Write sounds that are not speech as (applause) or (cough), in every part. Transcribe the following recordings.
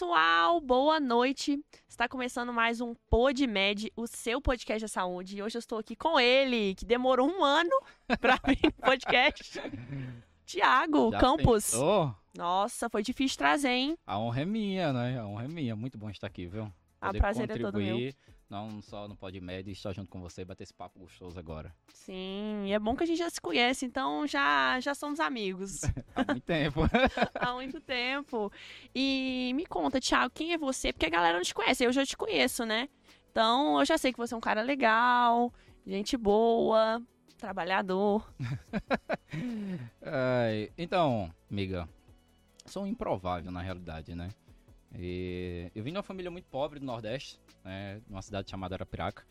pessoal, boa noite. Está começando mais um PodMed, o seu podcast de saúde. E hoje eu estou aqui com ele, que demorou um ano (laughs) para vir no podcast. Tiago Campos. Pensou? Nossa, foi difícil trazer, hein? A honra é minha, né? A honra é minha. Muito bom estar aqui, viu? Ah, Poder prazer é todo meu. Não só no PodMed, estar junto com você e bater esse papo gostoso agora. Sim, e é bom que a gente já se conhece, então já, já somos amigos (laughs) Há muito tempo. (laughs) há muito tempo. E me conta, Tiago, quem é você? Porque a galera não te conhece, eu já te conheço, né? Então eu já sei que você é um cara legal, gente boa, trabalhador. (laughs) Ai, então, amiga, sou um improvável na realidade, né? E eu vim de uma família muito pobre do Nordeste, né? Numa cidade chamada Arapiraca.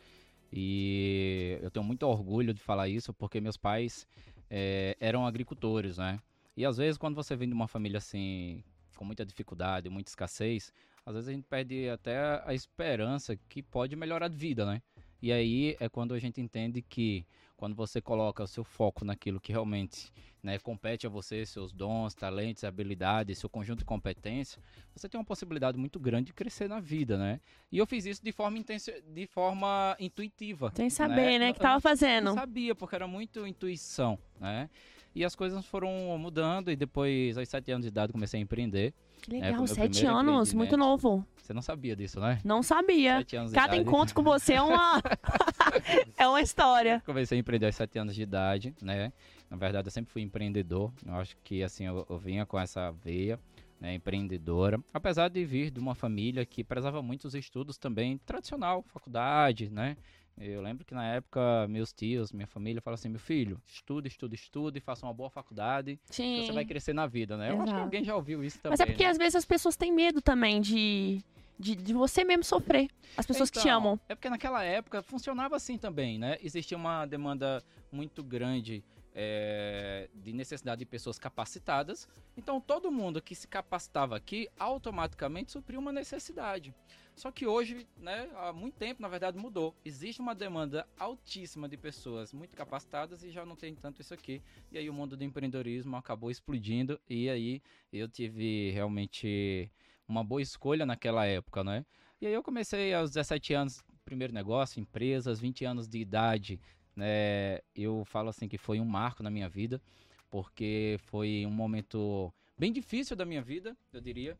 E eu tenho muito orgulho de falar isso porque meus pais eh, eram agricultores, né? E às vezes quando você vem de uma família assim, com muita dificuldade, muita escassez, às vezes a gente perde até a esperança que pode melhorar de vida, né? E aí é quando a gente entende que quando você coloca o seu foco naquilo que realmente né, compete a você, seus dons, talentos, habilidades, seu conjunto de competências, você tem uma possibilidade muito grande de crescer na vida, né? E eu fiz isso de forma, intencio- de forma intuitiva. Sem saber, né? Eu- que tava eu fazendo. não sabia, porque era muito intuição, né? E as coisas foram mudando e depois, aos sete anos de idade, comecei a empreender. Que É, legal, sete anos, muito novo. Você não sabia disso, né? Não sabia. Sete anos Cada idade. encontro com você é uma. (laughs) é uma história. Comecei a empreender aos 7 anos de idade, né? Na verdade, eu sempre fui empreendedor. Eu acho que, assim, eu, eu vinha com essa veia né, empreendedora. Apesar de vir de uma família que prezava muito os estudos também, tradicional, faculdade, né? Eu lembro que na época, meus tios, minha família falavam assim, meu filho, estuda, estuda, estuda e faça uma boa faculdade, Sim. você vai crescer na vida, né? Eu acho que alguém já ouviu isso também, Mas é porque né? às vezes as pessoas têm medo também de, de, de você mesmo sofrer. As pessoas que te Então, amam. É porque naquela época funcionava assim também, né? Existia uma demanda muito grande é, de necessidade de pessoas capacitadas. Então todo mundo que se capacitava aqui automaticamente supriu uma necessidade. Só que hoje, né, há muito tempo, na verdade, mudou. Existe uma demanda altíssima de pessoas muito capacitadas e já não tem tanto isso aqui. E aí o mundo do empreendedorismo acabou explodindo e aí eu tive realmente uma boa escolha naquela época, né? E aí eu comecei aos 17 anos, primeiro negócio, empresas, 20 anos de idade, né? Eu falo assim que foi um marco na minha vida, porque foi um momento bem difícil da minha vida, eu diria,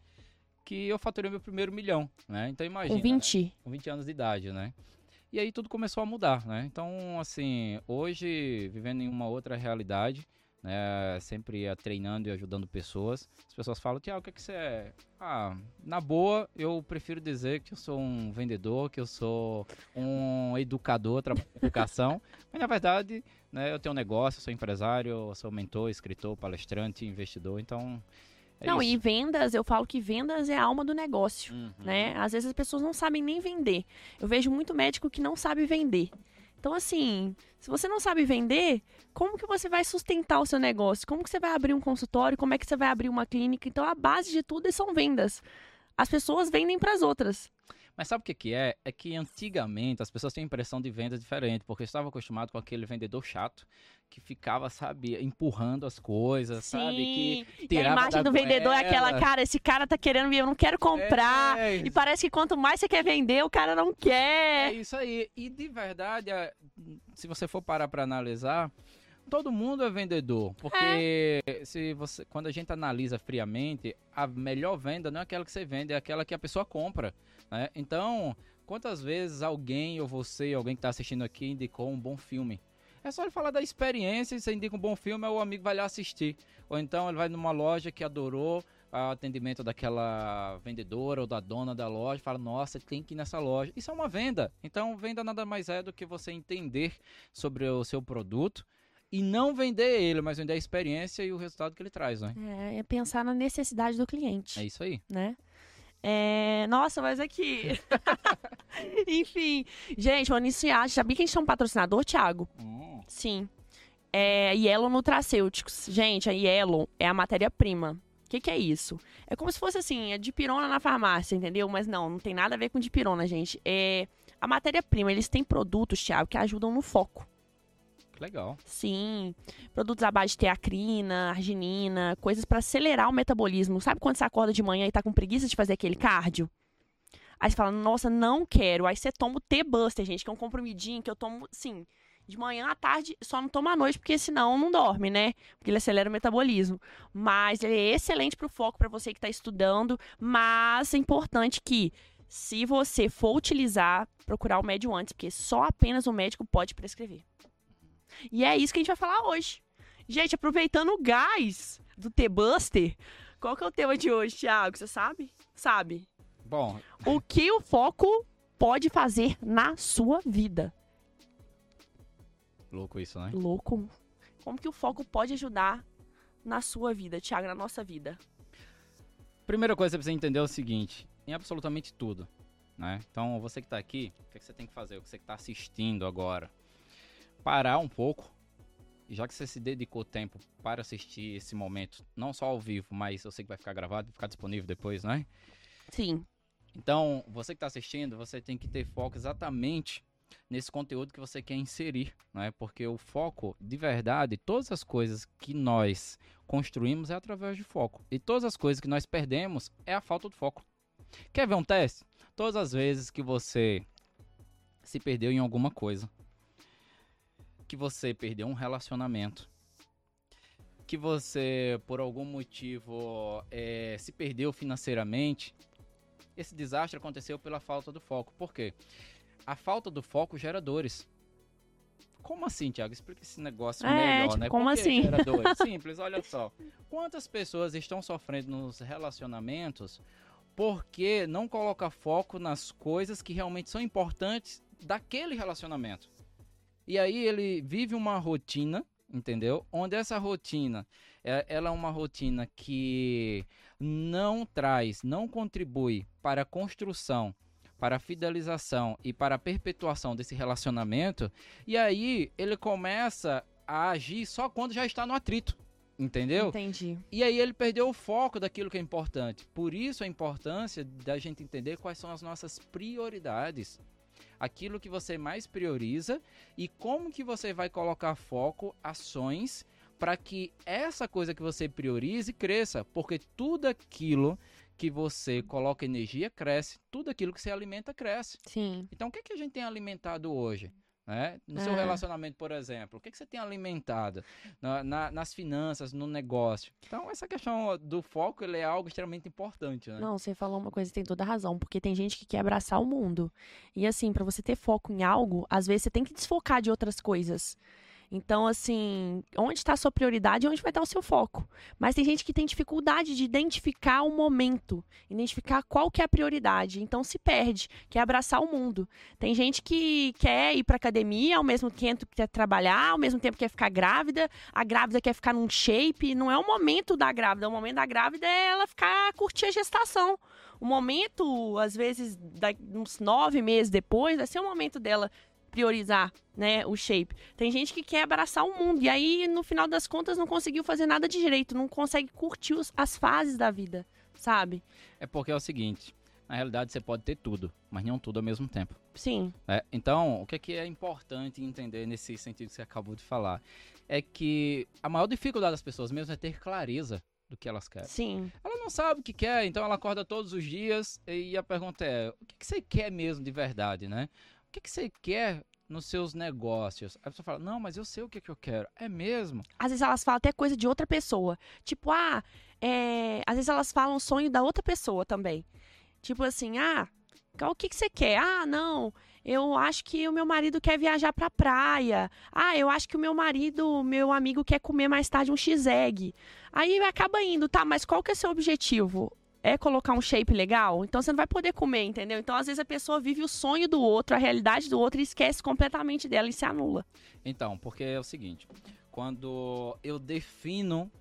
que eu faturei meu primeiro milhão, né? Então imagina, Com 20. com 20 anos de idade, né? E aí tudo começou a mudar, né? Então, assim, hoje, vivendo em uma outra realidade, né? Sempre eh, treinando e ajudando pessoas, as pessoas falam, Tiago, o que, que você é? Ah, na boa, eu prefiro dizer que eu sou um vendedor, que eu sou um educador, trabalho com educação, (laughs) mas na verdade, né, eu tenho um negócio, eu sou empresário, eu sou mentor, escritor, palestrante, investidor, então... É não, isso. e vendas, eu falo que vendas é a alma do negócio. Uhum. né? Às vezes as pessoas não sabem nem vender. Eu vejo muito médico que não sabe vender. Então, assim, se você não sabe vender, como que você vai sustentar o seu negócio? Como que você vai abrir um consultório? Como é que você vai abrir uma clínica? Então, a base de tudo são vendas. As pessoas vendem para as outras. Mas sabe o que, que é? É que antigamente as pessoas têm impressão de venda diferente, porque estavam acostumados com aquele vendedor chato que ficava, sabe, empurrando as coisas, sabe? Que e a imagem do vendedor é aquela, goela. cara, esse cara tá querendo, eu não quero comprar. É, E parece que quanto mais você quer vender, o cara não é quer. isso aí. E de verdade, é, se você for parar para analisar, todo mundo é vendedor, porque se você, quando a gente analisa friamente, a melhor venda não é aquela que você vende, é aquela que a pessoa compra, né? Então, quantas vezes alguém ou você, alguém que está assistindo aqui, indicou um bom filme? É só ele falar da experiência, e você indica um bom filme, o amigo vai lá assistir. Ou então ele vai numa loja que adorou o atendimento daquela vendedora ou da dona da loja, fala, nossa, tem que ir nessa loja. Isso é uma venda. Então, venda nada mais é do que você entender sobre o seu produto e não vender ele, mas vender a experiência e o resultado que ele traz, né? É, é pensar na necessidade do cliente. É isso aí. né? É, Nossa, mas aqui. (laughs) (laughs) Enfim. Gente, vou iniciar. Sabia que a gente tem um patrocinador, Thiago? Hum, Sim. É Yellow Nutracêuticos. Gente, a Yellow é a matéria-prima. O que, que é isso? É como se fosse assim, é dipirona na farmácia, entendeu? Mas não, não tem nada a ver com dipirona, gente. É a matéria-prima. Eles têm produtos, Thiago, que ajudam no foco. Legal. Sim, produtos à base de teacrina, arginina, coisas para acelerar o metabolismo. Sabe quando você acorda de manhã e tá com preguiça de fazer aquele cardio? Aí você fala, nossa, não quero. Aí você toma o T-Buster, gente, que é um comprimidinho que eu tomo, sim, de manhã à tarde, só não tomo à noite, porque senão não dorme, né? Porque ele acelera o metabolismo. Mas ele é excelente pro foco, para você que tá estudando. Mas é importante que, se você for utilizar, procurar o médico antes, porque só apenas o médico pode prescrever. E é isso que a gente vai falar hoje. Gente, aproveitando o gás do T-Buster, qual que é o tema de hoje, Thiago? Você sabe? Sabe. Bom, O que o foco pode fazer na sua vida? louco isso, né? Louco. Como que o foco pode ajudar na sua vida, Thiago, na nossa vida? Primeira coisa que você precisa entender é o seguinte: em absolutamente tudo, né? Então, você que tá aqui, o que, é que você tem que fazer? O que você que tá assistindo agora? Parar um pouco. Já que você se dedicou tempo para assistir esse momento, não só ao vivo, mas eu sei que vai ficar gravado e ficar disponível depois, né? Sim. Então, você que está assistindo, você tem que ter foco exatamente nesse conteúdo que você quer inserir, né? Porque o foco, de verdade, todas as coisas que nós construímos é através de foco. E todas as coisas que nós perdemos é a falta de foco. Quer ver um teste? Todas as vezes que você se perdeu em alguma coisa, que você perdeu um relacionamento, que você, por algum motivo, eh, se perdeu financeiramente, esse desastre aconteceu pela falta do foco. Por quê? A falta do foco gera dores. Como assim, Thiago? Explica esse negócio É, melhor, tipo, né? como Por assim? gera dores? (laughs) Simples, olha só. Quantas pessoas estão sofrendo nos relacionamentos porque não coloca foco nas coisas que realmente são importantes daquele relacionamento? E aí ele vive uma rotina, entendeu? Onde essa rotina, é- ela é uma rotina que não traz, não contribui para a construção, para a fidelização e para a perpetuação desse relacionamento, e aí ele começa a agir só quando já está no atrito, entendeu? Entendi. E aí ele perdeu o foco daquilo que é importante. Por isso a importância da gente entender quais são as nossas prioridades. Aquilo que você mais prioriza e como que você vai colocar foco, ações para que essa coisa que você priorize cresça, porque tudo aquilo que você coloca energia cresce, tudo aquilo que você alimenta cresce. Sim. Então, o que, que a gente tem alimentado hoje? Né? No seu É. relacionamento, por exemplo, o que, que você tem alimentado Na- na- nas finanças, no negócio? Então, essa questão do foco ele é algo extremamente importante. Né? Não, você falou uma coisa que tem toda razão, porque tem gente que quer abraçar o mundo. E assim, pra você ter foco em algo, às vezes você tem que desfocar de outras coisas. Então, assim, onde está a sua prioridade e onde vai estar o seu foco. Mas tem gente que tem dificuldade de identificar o momento, identificar qual que é a prioridade. Então se perde, quer abraçar o mundo. Tem gente que quer ir pra academia, ao mesmo tempo que quer trabalhar, ao mesmo tempo quer ficar grávida, a grávida quer ficar num shape. Não é o momento da grávida, o momento da grávida é ela ficar curtir a gestação. O momento, às vezes, uns nove meses depois, vai ser o momento dela priorizar, né, o shape. Tem gente que quer abraçar o mundo e aí, no final das contas, não conseguiu fazer nada de direito, não consegue curtir os- as fases da vida, sabe? É porque é o seguinte: na realidade, você pode ter tudo, mas não tudo ao mesmo tempo. Sim, né? Então, o que é, que é importante entender nesse sentido que você acabou de falar? É que a maior dificuldade das pessoas mesmo é ter clareza do que elas querem. sim, Ela não sabe o que quer, então ela acorda todos os dias e a pergunta é: o que, que você quer mesmo de verdade, né? O que, que você quer nos seus negócios? A pessoa fala: não, mas eu sei o que, que eu quero. É mesmo? às vezes elas falam até coisa de outra pessoa. Tipo, ah, é... às vezes elas falam sonho da outra pessoa também. Tipo assim, ah, o que, que você quer? Ah, não, eu acho que o meu marido quer viajar pra praia. Ah, eu acho que o meu marido, meu amigo quer comer mais tarde um x-egg. Aí acaba indo, tá, mas qual que é seu objetivo? É colocar um shape legal? Então você não vai poder comer, entendeu? Então às vezes a pessoa vive o sonho do outro, a realidade do outro e esquece completamente dela e se anula. Então, porque é o seguinte: quando eu defino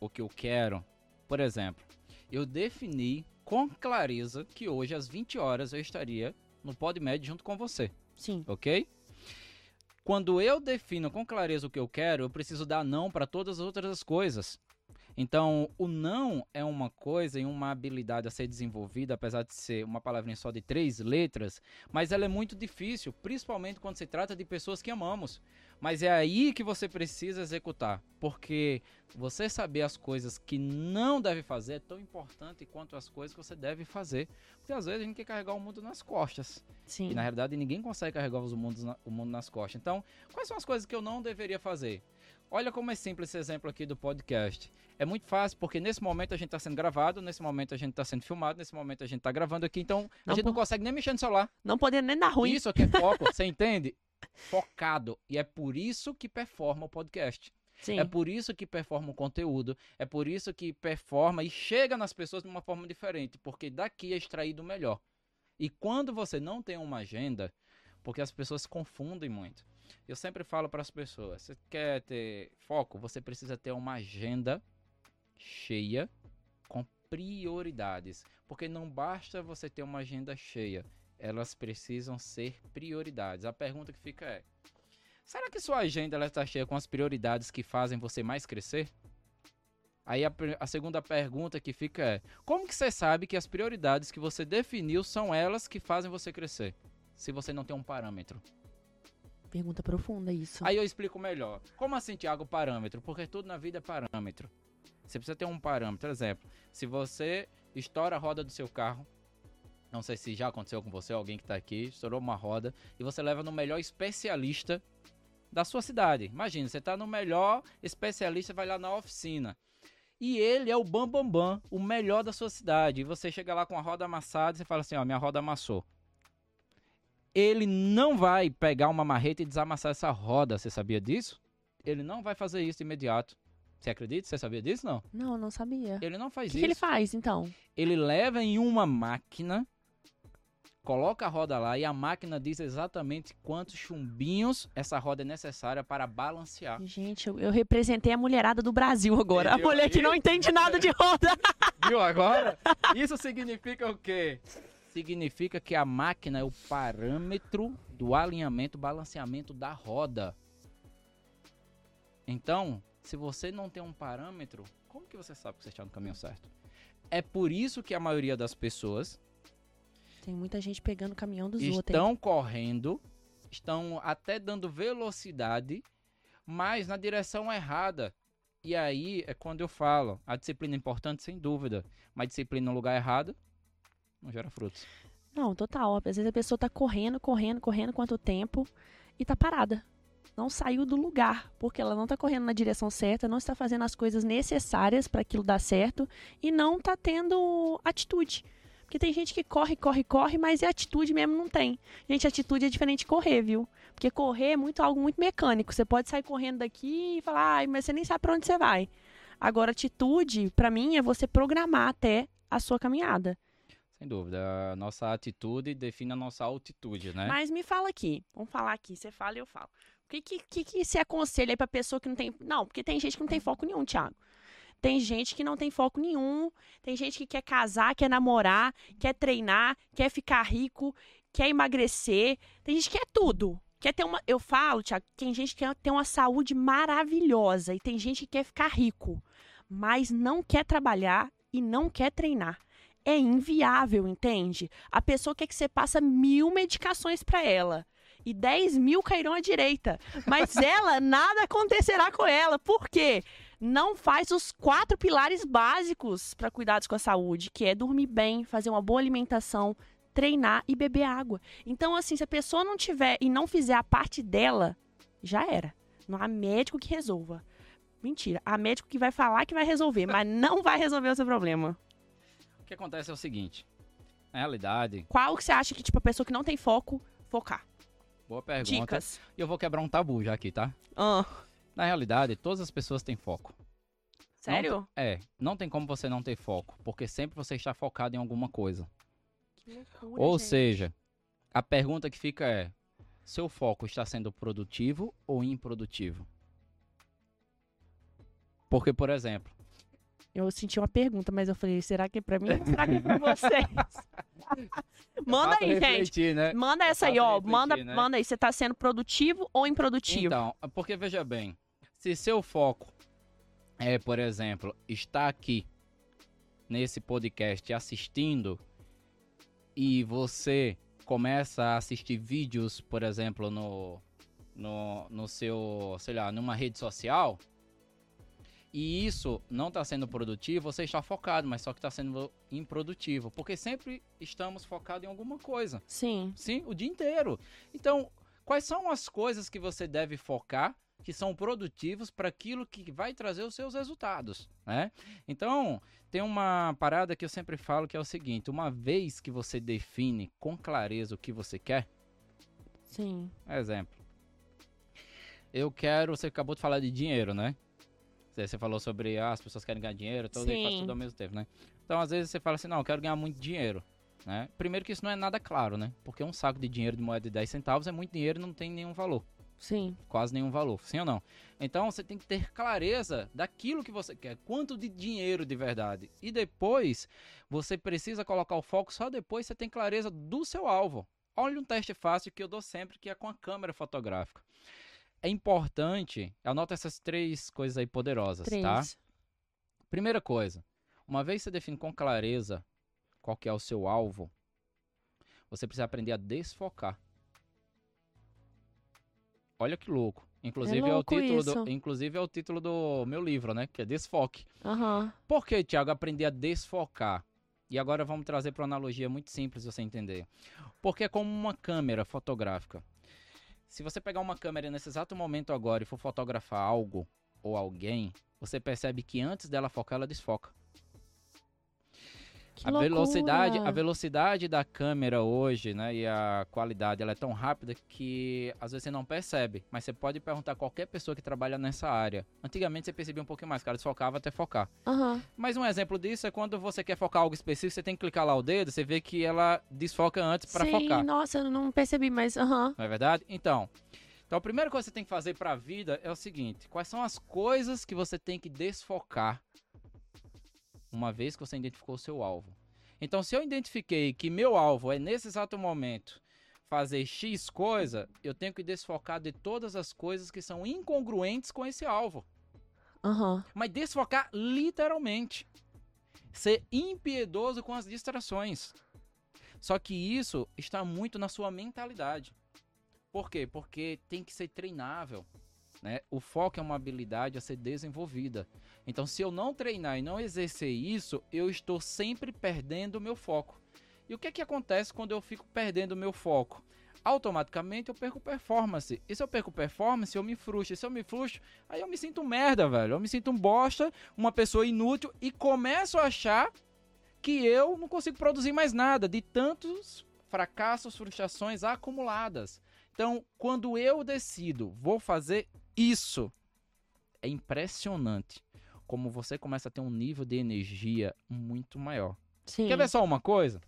o que eu quero, por exemplo, eu defini com clareza que hoje às 20 horas eu estaria no PodMed junto com você, Sim. ok? Quando eu defino com clareza o que eu quero, eu preciso dar não para todas as outras coisas. Então, o não é uma coisa e uma habilidade a ser desenvolvida, apesar de ser uma palavrinha só de três letras, mas ela é muito difícil, principalmente quando se trata de pessoas que amamos. Mas é aí que você precisa executar, porque você saber as coisas que não deve fazer é tão importante quanto as coisas que você deve fazer. Porque às vezes a gente quer carregar o mundo nas costas. Sim. E na realidade ninguém consegue carregar os mundos na- o mundo nas costas. Então, quais são as coisas que eu não deveria fazer? Olha como é simples esse exemplo aqui do podcast. É muito fácil, porque nesse momento a gente está sendo gravado, nesse momento a gente está sendo filmado, nesse momento a gente está gravando aqui, então a Não gente não po- consegue nem mexer no celular. Não podendo nem dar ruim. Isso aqui é foco, (laughs) você entende? Focado. E é por isso que performa o podcast. Sim. É por isso que performa o conteúdo. É por isso que performa e chega nas pessoas de uma forma diferente. Porque daqui é extraído o melhor. E quando você não tem uma agenda, porque as pessoas se confundem muito. Eu sempre falo para as pessoas: você quer ter foco? Você precisa ter uma agenda cheia com prioridades. Porque não basta você ter uma agenda cheia. Elas precisam ser prioridades. A pergunta que fica é: Será que sua agenda está cheia com as prioridades que fazem você mais crescer? Aí a, a segunda pergunta que fica é: Como que você sabe que as prioridades que você definiu são elas que fazem você crescer? Se você não tem um parâmetro. Pergunta profunda isso. Aí eu explico melhor. Como assim, Thiago, parâmetro? Porque tudo na vida é parâmetro. Você precisa ter um parâmetro. Exemplo, se você estoura a roda do seu carro, não sei se já aconteceu com você, alguém que tá aqui, estourou uma roda, e você leva no melhor especialista da sua cidade. Imagina, você tá no melhor especialista, vai lá na oficina. E ele é o bambambam, bam, bam, o melhor da sua cidade. E você chega lá com a roda amassada e você fala assim, ó, minha roda amassou. Ele não vai pegar uma marreta e desamassar essa roda, você sabia disso? Ele não vai fazer isso de imediato. Você acredita? Você sabia disso? Não. Não, não sabia. Ele não O faz que, isso. que ele faz, então? Ele leva em uma máquina, coloca a roda lá e a máquina diz exatamente quantos chumbinhos essa roda é necessária para balancear. Gente, eu, eu representei a mulherada do Brasil agora. A Entendeu mulher que não entende nada de roda. Viu agora? Isso significa o quê? Significa que a máquina é o parâmetro do alinhamento, balanceamento da roda. Então, se você não tem um parâmetro, como que você sabe que você está no caminho certo? É por isso que a maioria das pessoas Tem muita gente pegando o caminhão dos outros. hein? estão correndo, estão até dando velocidade, mas na direção errada. E aí é quando eu falo, a disciplina é importante sem dúvida, mas disciplina no lugar errado não gera frutos. Não, total. Às vezes a pessoa tá correndo, correndo, correndo quanto tempo e tá parada. Não saiu do lugar, porque ela não tá correndo na direção certa, não está fazendo as coisas necessárias para aquilo dar certo e não tá tendo atitude. Porque tem gente que corre, corre, corre, mas é atitude mesmo não tem. Gente, atitude é diferente de correr, viu? Porque correr é muito algo muito mecânico. Você pode sair correndo daqui e falar, mas você nem sabe para onde você vai. Agora, atitude, para mim, é você programar até a sua caminhada. Sem dúvida, a nossa atitude define a nossa altitude, né? Mas me fala aqui, vamos falar aqui, você fala e eu falo. O que, que, que, que você aconselha aí pra pessoa que não tem. Não, porque tem gente que não tem foco nenhum, Thiago. Tem gente que não tem foco nenhum, tem gente que quer casar, quer namorar, quer treinar, quer ficar rico, quer emagrecer, tem gente que quer tudo. Quer ter uma. Eu falo, Thiago, tem gente que quer ter uma saúde maravilhosa e tem gente que quer ficar rico, mas não quer trabalhar e não quer treinar. É inviável, entende? A pessoa quer que você passe mil medicações pra ela e 10 mil cairão à direita. Mas (laughs) ela, nada acontecerá com ela. Por quê? Não faz os quatro pilares básicos para cuidados com a saúde, que é dormir bem, fazer uma boa alimentação, treinar e beber água. Então, assim, se a pessoa não tiver e não fizer a parte dela, já era. Não há médico que resolva. Mentira. Há médico que vai falar que vai resolver, mas não vai resolver o seu problema. O que acontece é o seguinte, na realidade, Qual que você acha que, tipo, a pessoa que não tem foco, focar? boa pergunta. Dicas. E eu vou quebrar um tabu já aqui, tá? Ah, Na realidade, todas as pessoas têm foco. sério? É, não tem como você não ter foco, porque sempre você está focado em alguma coisa. Que loucura, Ou gente. seja, a pergunta que fica é: seu foco está sendo produtivo ou improdutivo? Porque, por exemplo, Eu senti uma pergunta, mas eu falei, será que é pra mim ou será que é pra vocês? (laughs) Manda faça aí, gente. refletir, né? Manda essa aí, ó. refletir, Manda, né? manda aí. Você tá sendo produtivo ou improdutivo? Então, porque veja bem, se seu foco é, por exemplo, estar aqui nesse podcast assistindo e você começa a assistir vídeos, por exemplo, no, no, no seu, sei lá, numa rede social, e isso não está sendo produtivo, você está focado, mas só que está sendo improdutivo. Porque sempre estamos focados em alguma coisa. Sim. Sim, o dia inteiro. Então, quais são as coisas que você deve focar que são produtivos para aquilo que vai trazer os seus resultados, né? Então, tem uma parada que eu sempre falo que é o seguinte: uma vez que você define com clareza o que você quer, sim. Exemplo. Eu quero, você acabou de falar de dinheiro, né? Você falou sobre ah, as pessoas querem ganhar dinheiro, todo mundo faz tudo ao mesmo tempo, né? Então, às vezes você fala assim, não, eu quero ganhar muito dinheiro, né? Primeiro que isso não é nada claro, né? Porque um saco de dinheiro de moeda de 10 centavos é muito dinheiro e não tem nenhum valor. Sim. Quase nenhum valor, sim ou não? Então, você tem que ter clareza daquilo que você quer, quanto de dinheiro de verdade. E depois, você precisa colocar o foco, só depois você tem clareza do seu alvo. Olha um teste fácil que eu dou sempre, que é com a câmera fotográfica é importante, anota essas três coisas aí poderosas, tá? três. tá? Primeira coisa, uma vez você define com clareza qual que é o seu alvo, você precisa aprender a desfocar. Olha que louco. Inclusive é, louco é, o título do, inclusive é o título do meu livro, né? Que é Desfoque. Uhum. Por que, Thiago, aprender a desfocar? E agora vamos trazer para uma analogia muito simples você entender. Porque é como uma câmera fotográfica. Se você pegar uma câmera nesse exato momento agora e for fotografar algo ou alguém, você percebe que antes dela focar, ela desfoca. Que a loucura. velocidade, a velocidade da câmera hoje, né, e a qualidade, ela é tão rápida que às vezes você não percebe, mas você pode perguntar a qualquer pessoa que trabalha nessa área. Antigamente você percebia um pouquinho mais, cara desfocava até focar. Uhum. Mas um exemplo disso é quando você quer focar algo específico, você tem que clicar lá o dedo, você vê que ela desfoca antes para focar. nossa, eu não percebi, mas aham. Uhum. Não é verdade? Então, então, a primeira coisa que você tem que fazer para a vida é o seguinte: quais são as coisas que você tem que desfocar uma vez que você identificou o seu alvo. Então, se eu identifiquei que meu alvo é nesse exato momento fazer X coisa, eu tenho que desfocar de todas as coisas que são incongruentes com esse alvo. Uhum. Mas desfocar literalmente. Ser impiedoso com as distrações. Só que isso está muito na sua mentalidade. Por quê? Porque tem que ser treinável. Né? O foco é uma habilidade a ser desenvolvida. Então, se eu não treinar e não exercer isso, eu estou sempre perdendo o meu foco. E o que é que acontece quando eu fico perdendo o meu foco? Automaticamente eu perco performance. E se eu perco performance, eu me frustro. E se eu me frustro, aí eu me sinto merda, velho. Eu me sinto um bosta, uma pessoa inútil e começo a achar que eu não consigo produzir mais nada de tantos fracassos, frustrações acumuladas. Então, quando eu decido, vou fazer isso é impressionante como você começa a ter um nível de energia muito maior. Sim. Quer ver só uma coisa?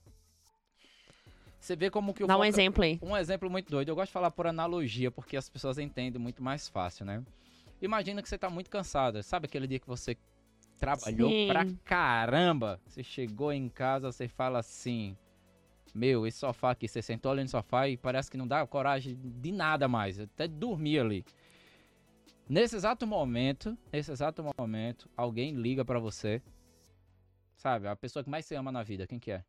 Você vê como que o Dá um exemplo aí. Um exemplo muito doido. Eu gosto de falar por analogia, porque as pessoas entendem muito mais fácil, né? Imagina que você tá muito cansada. Sabe aquele dia que você trabalhou Sim. pra caramba? Você chegou em casa, você fala assim: Meu, esse sofá aqui, você sentou ali no sofá e parece que não dá coragem de nada mais. Até dormir ali. Nesse exato momento, nesse exato momento, alguém liga para você. Sabe, a pessoa que mais você ama na vida, quem que é?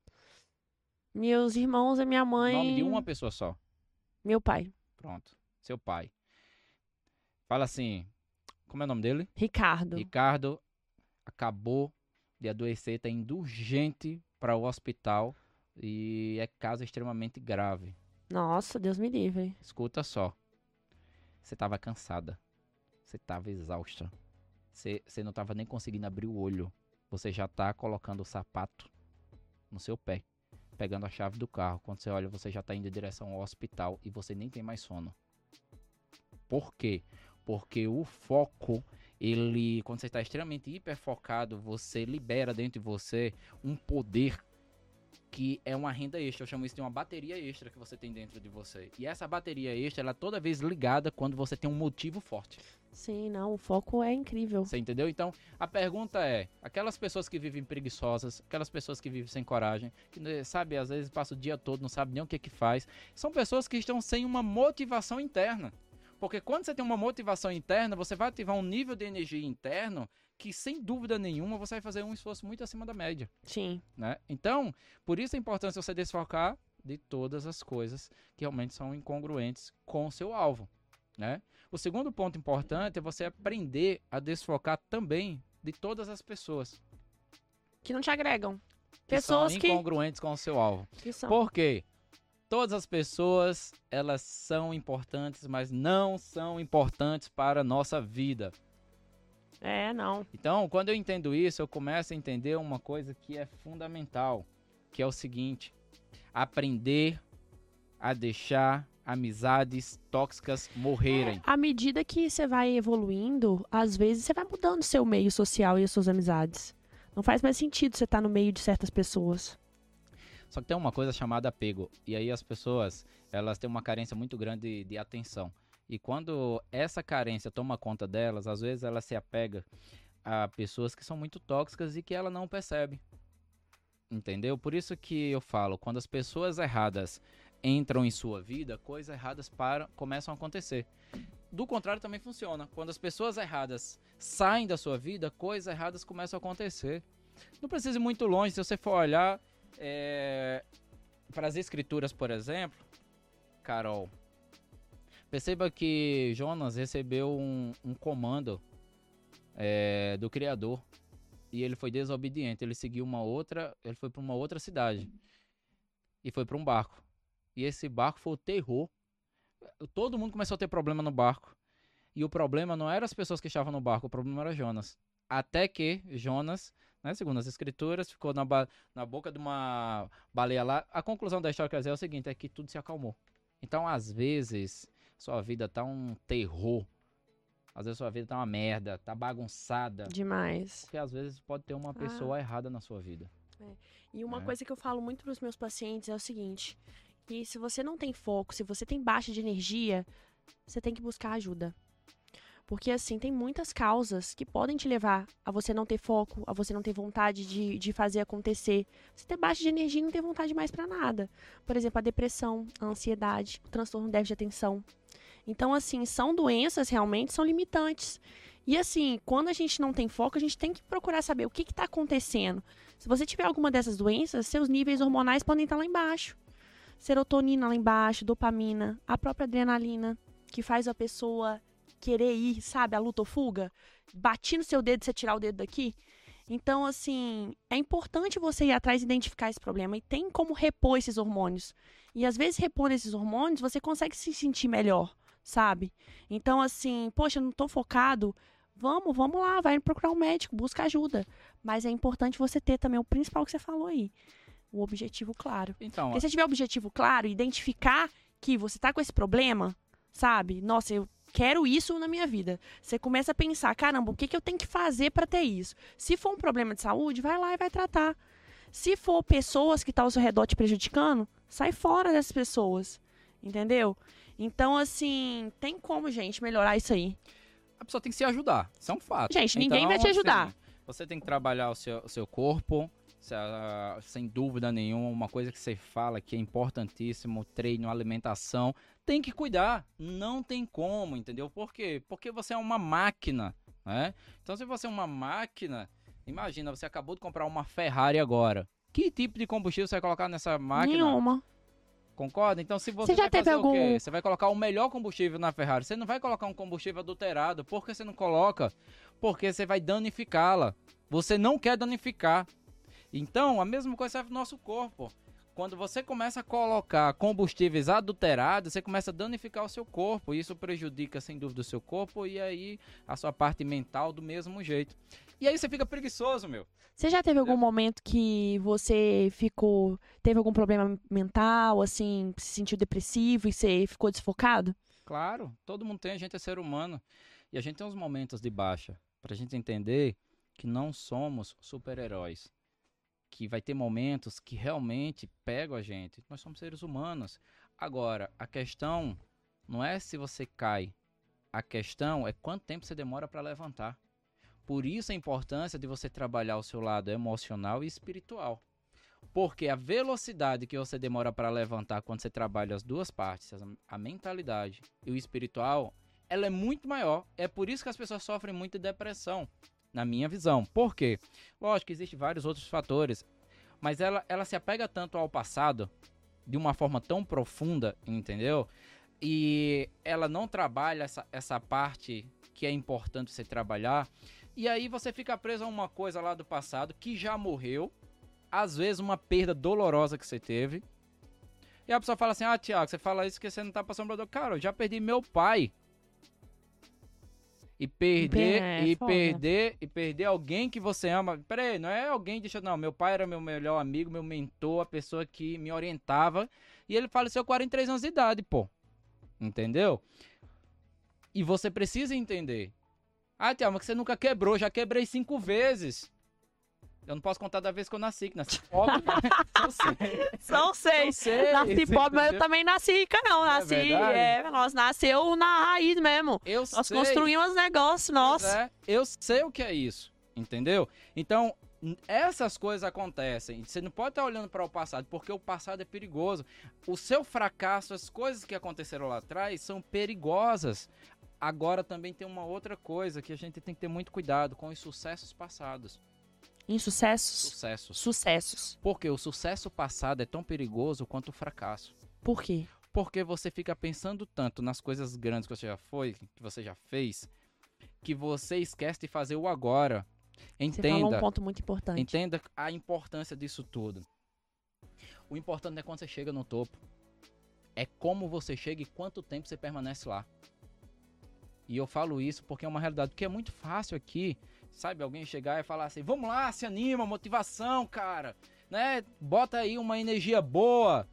Meus irmãos e minha mãe. Nome de uma pessoa só. Meu pai. Pronto, seu pai. Fala assim, como é o nome dele? Ricardo. Ricardo acabou de adoecer, tá indo urgente para o hospital e é caso extremamente grave. Nossa, Deus me livre. Escuta só. Você tava cansada. Você estava exausta. Você, você não estava nem conseguindo abrir o olho. Você já está colocando o sapato no seu pé, pegando a chave do carro. Quando você olha, você já está indo em direção ao hospital e você nem tem mais sono. Por quê? Porque o foco, ele, quando você está extremamente hiperfocado, você libera dentro de você um poder que é uma renda extra. Eu chamo isso de uma bateria extra que você tem dentro de você. E essa bateria extra, ela é toda vez ligada quando você tem um motivo forte. Sim, não, o foco é incrível. Você entendeu? Então, a pergunta é: aquelas pessoas que vivem preguiçosas, aquelas pessoas que vivem sem coragem, que, né, sabe, às vezes passa o dia todo, não sabe nem o que que faz, são pessoas que estão sem uma motivação interna. Porque quando você tem uma motivação interna, você vai ativar um nível de energia interno que sem dúvida nenhuma você vai fazer um esforço muito acima da média, Sim. né? Então, por isso a importância de você desfocar de todas as coisas que realmente são incongruentes com o seu alvo, né? O segundo ponto importante é você aprender a desfocar também de todas as pessoas Que não te agregam. que Pessoas são que, incongruentes com o seu alvo. que são. Por quê? Todas as pessoas, elas são importantes, mas não são importantes para a nossa vida. É, não. Então, quando eu entendo isso, eu começo a entender uma coisa que é fundamental, que é o seguinte: aprender a deixar amizades tóxicas morrerem. À medida que você vai evoluindo, às vezes você vai mudando seu meio social e as suas amizades. Não faz mais sentido você estar no meio de certas pessoas. Só que tem uma coisa chamada apego. E aí as pessoas, elas têm uma carência muito grande de, de atenção. E quando essa carência toma conta delas, às vezes ela se apega a pessoas que são muito tóxicas e que ela não percebe. Entendeu? Por isso que eu falo, quando as pessoas erradas entram em sua vida, coisas erradas para, começam a acontecer. Do contrário também funciona. Quando as pessoas erradas saem da sua vida, coisas erradas começam a acontecer. Não precisa ir muito longe, se você for olhar é, para as escrituras, por exemplo, Carol, perceba que Jonas recebeu um, um comando é, do Criador e ele foi desobediente. Ele seguiu uma outra, ele foi para uma outra cidade e foi para um barco. E esse barco foi o terror. Todo mundo começou a ter problema no barco. E o problema não era as pessoas que estavam no barco, o problema era Jonas. Até que Jonas, né, segundo as escrituras, ficou na, na boca de uma baleia lá. A conclusão da história quer dizer é o seguinte, é que tudo se acalmou. Então, às vezes, sua vida tá um terror. Às vezes sua vida tá uma merda, tá bagunçada. Demais. Porque às vezes pode ter uma pessoa errada na sua vida. E uma É. coisa que eu falo muito para os meus pacientes é o seguinte: que se você não tem foco, se você tem baixa de energia, você tem que buscar ajuda. Porque, assim, tem muitas causas que podem te levar a você não ter foco, a você não ter vontade de, de fazer acontecer. Você ter baixa de energia e não ter vontade mais para nada. Por exemplo, a depressão, a ansiedade, o transtorno déficit de atenção. Então, assim, são doenças realmente, são limitantes. E, assim, quando a gente não tem foco, a gente tem que procurar saber o que está acontecendo. Se você tiver alguma dessas doenças, seus níveis hormonais podem estar lá embaixo. Serotonina lá embaixo, dopamina, a própria adrenalina, que faz a pessoa querer ir, sabe, a luta ou fuga, bati no seu dedo, você tirar o dedo daqui. Então, assim, é importante você ir atrás e identificar esse problema. E tem como repor esses hormônios. E às vezes, repondo esses hormônios, você consegue se sentir melhor, sabe? Então, assim, poxa, não tô focado. Vamos, vamos lá, vai procurar um médico, busca ajuda. Mas é importante você ter também o principal que você falou aí. O objetivo claro. Então, Porque se você tiver o objetivo claro, identificar que você tá com esse problema, sabe? Nossa, eu quero isso na minha vida. Você começa a pensar, caramba, o que, que eu tenho que fazer para ter isso? Se for um problema de saúde, vai lá e vai tratar. Se for pessoas que estão ao seu redor te prejudicando, sai fora dessas pessoas. Entendeu? Então, assim, tem como, gente, melhorar isso aí. a pessoa tem que se ajudar. Isso é um fato. Gente, ninguém vai te ajudar. assim, você tem que trabalhar o seu, o seu corpo, sem dúvida nenhuma. Uma coisa que você fala que é importantíssimo: treino, alimentação. Tem que cuidar. Não tem como, entendeu? Por quê? Porque você é uma máquina, né? Então, se você é uma máquina, imagina, você acabou de comprar uma Ferrari agora. Que tipo de combustível você vai colocar nessa máquina? Nenhuma. Concorda? Então, se você, Você já vai teve fazer algum- o quê? Você vai colocar o melhor combustível na Ferrari. Você não vai colocar um combustível adulterado. Por que você não coloca? Porque você vai danificá-la. Você não quer danificar. Então, a mesma coisa serve pro nosso corpo. Quando você começa a colocar combustíveis adulterados, você começa a danificar o seu corpo. Isso prejudica, sem dúvida, o seu corpo e aí a sua parte mental do mesmo jeito. E aí você fica preguiçoso, meu. Você já teve algum momento que você ficou. teve algum problema mental, assim, se sentiu depressivo e você ficou desfocado? Claro, todo mundo tem, a gente é ser humano. E a gente tem uns momentos de baixa. Pra gente entender que não somos super-heróis. Que vai ter momentos que realmente pegam a gente. Nós somos seres humanos. Agora, a questão não é se você cai. A questão é quanto tempo você demora para levantar. Por isso a importância de você trabalhar o seu lado emocional e espiritual. Porque a velocidade que você demora para levantar quando você trabalha as duas partes, a- mentalidade e o espiritual, ela é muito maior. É por isso que as pessoas sofrem muito de depressão. Na minha visão. Por quê? Lógico que existem vários outros fatores, mas ela, ela se apega tanto ao passado de uma forma tão profunda, entendeu? E ela não trabalha essa, essa parte que é importante você trabalhar. E aí você fica preso a uma coisa lá do passado que já morreu, às vezes uma perda dolorosa que você teve. E a pessoa fala assim: Ah, Tiago, você fala isso que você não tá passando por dor. Cara, eu já perdi meu pai. E perder, É, e foda. perder, e perder alguém que você ama. Pera aí, não é alguém deixa. Não, meu pai era meu melhor amigo, meu mentor, a pessoa que me orientava. E ele faleceu com 43 anos de idade, pô. Entendeu? E você precisa entender. Ah, mas que você nunca quebrou, já quebrei cinco vezes. Eu não posso contar da vez que eu nasci, que nasci (laughs) pobre, né? Eu sei. São seis. sei. Nasci pobre, mas eu também nasci rica, não. É Nasci. verdade? É, nós nasceu na raiz mesmo. Eu Nós sei. construímos negócios, nossa. é, eu sei o que é isso, entendeu? Então, essas coisas acontecem. Você não pode estar olhando para o passado, porque o passado é perigoso. O seu fracasso, as coisas que aconteceram lá atrás são perigosas. Agora também tem uma outra coisa que a gente tem que ter muito cuidado com os sucessos passados. Insucessos, Sucessos. sucessos. Porque o sucesso passado é tão perigoso quanto o fracasso. Por quê? Porque você fica pensando tanto nas coisas grandes que você já foi, que você já fez, que você esquece de fazer o agora. Você falou um Entenda, ponto muito importante. entenda a importância disso tudo. O importante não é quando você chega no topo. É como você chega e quanto tempo você permanece lá. E eu falo isso porque é uma realidade. Porque é muito fácil aqui, sabe, alguém chegar e falar assim: vamos lá, se anima, motivação, cara. Né? Bota aí uma energia boa.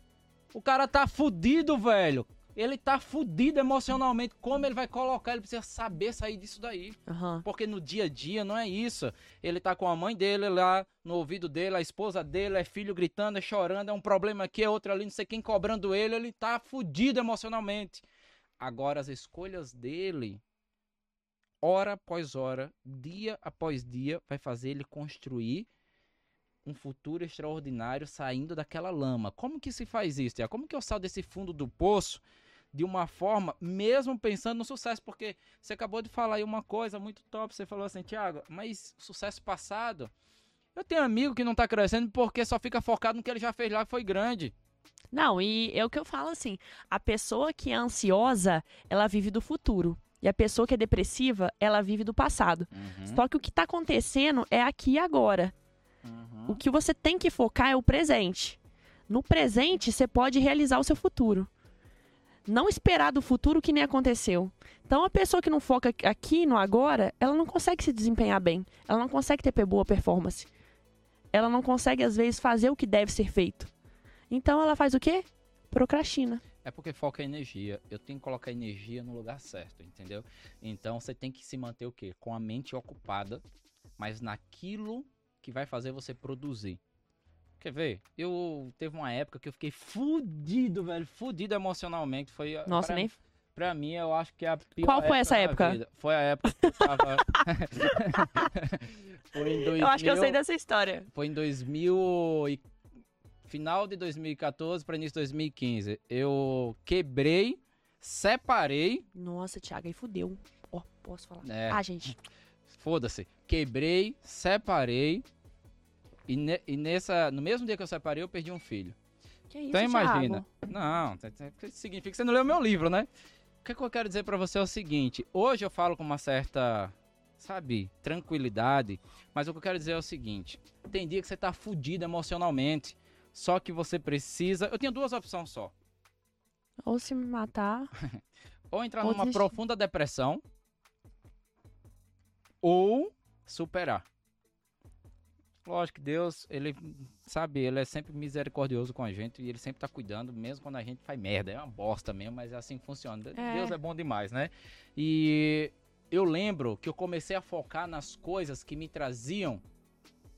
O cara tá fudido, velho. Ele tá fudido emocionalmente. Como ele vai colocar? Ele precisa saber sair disso daí. Aham. Porque no dia a dia não é isso. Ele tá com a mãe dele lá no ouvido dele, a esposa dele, é filho gritando, é chorando, é um problema aqui, é outro ali, não sei quem cobrando ele, ele tá fudido emocionalmente. Agora as escolhas dele, hora após hora, dia após dia, vai fazer ele construir um futuro extraordinário saindo daquela lama. Como que se faz isso? Tia? Como que eu saio desse fundo do poço de uma forma, mesmo pensando no sucesso? Porque você acabou de falar aí uma coisa muito top. Você falou assim, Thiago, mas sucesso passado. Eu tenho amigo que não tá crescendo porque só fica focado no que ele já fez lá que foi grande. Não, e é o que eu falo assim: a pessoa que é ansiosa, ela vive do futuro. E a pessoa que é depressiva, ela vive do passado. Só que o que tá acontecendo é aqui e agora. Uhum. O que você tem que focar é o presente. No presente, você pode realizar o seu futuro. Não esperar do futuro o que nem aconteceu. Então, a pessoa que não foca aqui no agora, ela não consegue se desempenhar bem. Ela não consegue ter boa performance. Ela não consegue, às vezes, fazer o que deve ser feito. Então, ela faz o quê? Procrastina. É porque foca a energia. Eu tenho que colocar energia no lugar certo, entendeu? Então você tem que se manter o quê? Com a mente ocupada, mas naquilo que vai fazer você produzir. Quer ver? Eu teve uma época que eu fiquei fudido, velho, fudido emocionalmente. Foi Nossa, pra, nem. pra mim eu acho que é a pior Qual foi essa época? Foi a época que eu tava (laughs) (laughs) Foi em 2000, Eu acho que eu sei dessa história. foi em 2000 e final de 2014 para início de 2015. Eu quebrei, separei, Nossa, Thiago, aí fudeu. Ó, posso falar? É. Ah, gente. (laughs) foda-se, quebrei, separei e, ne- e nessa, no mesmo dia que eu separei eu perdi um filho. Que isso, Então imagina. Thiago? Não, significa que você não leu meu livro, né? O que, que eu quero dizer pra você é o seguinte: hoje eu falo com uma certa, sabe, tranquilidade, mas o que eu quero dizer é o seguinte: tem dia que você tá fudido emocionalmente, só que você precisa. Eu tinha duas opções só: Ou se matar. (laughs) ou entrar Ou numa desistir. profunda depressão, ou superar. Lógico que Deus, ele, sabe, ele é sempre misericordioso com a gente e ele sempre tá cuidando, mesmo quando a gente faz merda. É uma bosta mesmo, mas é assim que funciona. É. Deus é bom demais, né? E eu lembro que eu comecei a focar nas coisas que me traziam,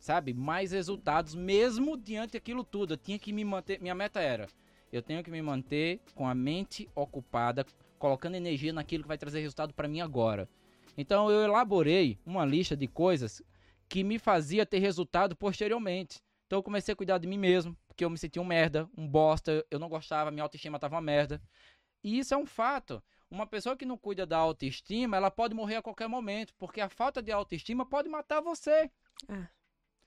sabe, mais resultados, mesmo diante daquilo tudo. Eu tinha que me manter, minha meta era, eu tenho que me manter com a mente ocupada, colocando energia naquilo que vai trazer resultado para mim agora. Então eu elaborei uma lista de coisas que me fazia ter resultado posteriormente. Então eu comecei a cuidar de mim mesmo, porque eu me sentia um merda, um bosta, eu não gostava, minha autoestima tava uma merda. E isso é um fato. Uma pessoa que não cuida da autoestima, ela pode morrer a qualquer momento, porque a falta de autoestima pode matar você. É.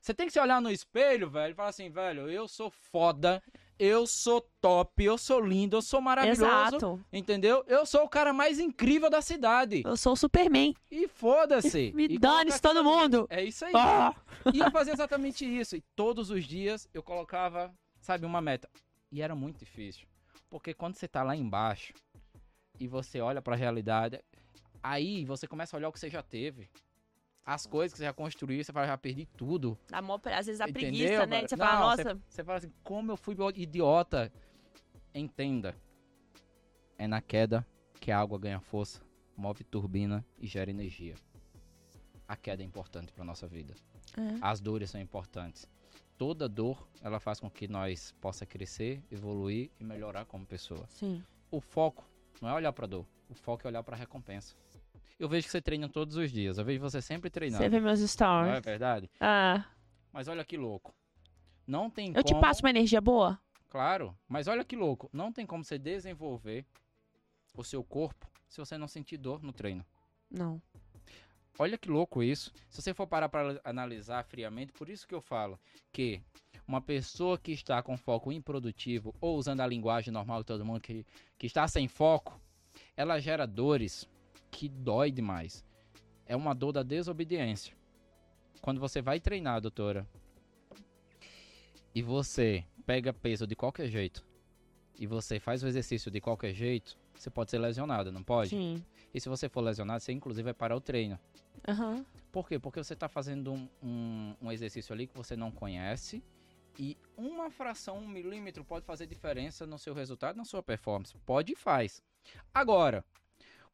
Você tem que se olhar no espelho, velho, e falar assim, velho, eu sou foda, eu sou top, eu sou lindo, eu sou maravilhoso. Exato. Entendeu? Eu sou o cara mais incrível da cidade. Eu sou o Superman. E foda-se. (laughs) Me dane-se todo mundo. É isso aí. Ah! E eu fazia exatamente isso. E todos os dias eu colocava, sabe, uma meta. E era muito difícil. Porque quando você tá lá embaixo e você olha pra realidade, aí você começa a olhar o que você já teve. As coisas que você já construiu, você fala, já perdi tudo. Dá mó, às vezes a Entendeu, preguiça, né? Você Não, fala, você- nossa, Você fala assim, como eu fui idiota. Entenda. É na queda que a água ganha força, move turbina e gera energia. A queda é importante para nossa vida. é. As dores são importantes. Toda dor, ela faz com que nós possa crescer, evoluir e melhorar como pessoa. sim. O foco não é olhar para dor, o foco é olhar para recompensa. Eu vejo que você treina todos os dias, eu vejo você sempre treinando. Você vê meus Não é stories. verdade? Ah, Mas olha que louco. Não tem eu te como... passo uma energia boa? Claro, mas olha que louco. Não tem como você desenvolver o seu corpo se você não sentir dor no treino. Não. Olha que louco isso. Se você for parar para analisar friamente, por isso que eu falo que uma pessoa que está com foco improdutivo ou usando a linguagem normal de todo mundo que, que está sem foco, ela gera dores que dói demais. É uma dor da desobediência. Quando você vai treinar, doutora, e você pega peso de qualquer jeito, e você faz o exercício de qualquer jeito, você pode ser lesionado, não pode? Sim. E se você for lesionado, você inclusive vai parar o treino. Aham. Por quê? Porque você está fazendo um, um, um exercício ali que você não conhece e uma fração, um milímetro pode fazer diferença no seu resultado, na sua performance. Pode e faz. Agora,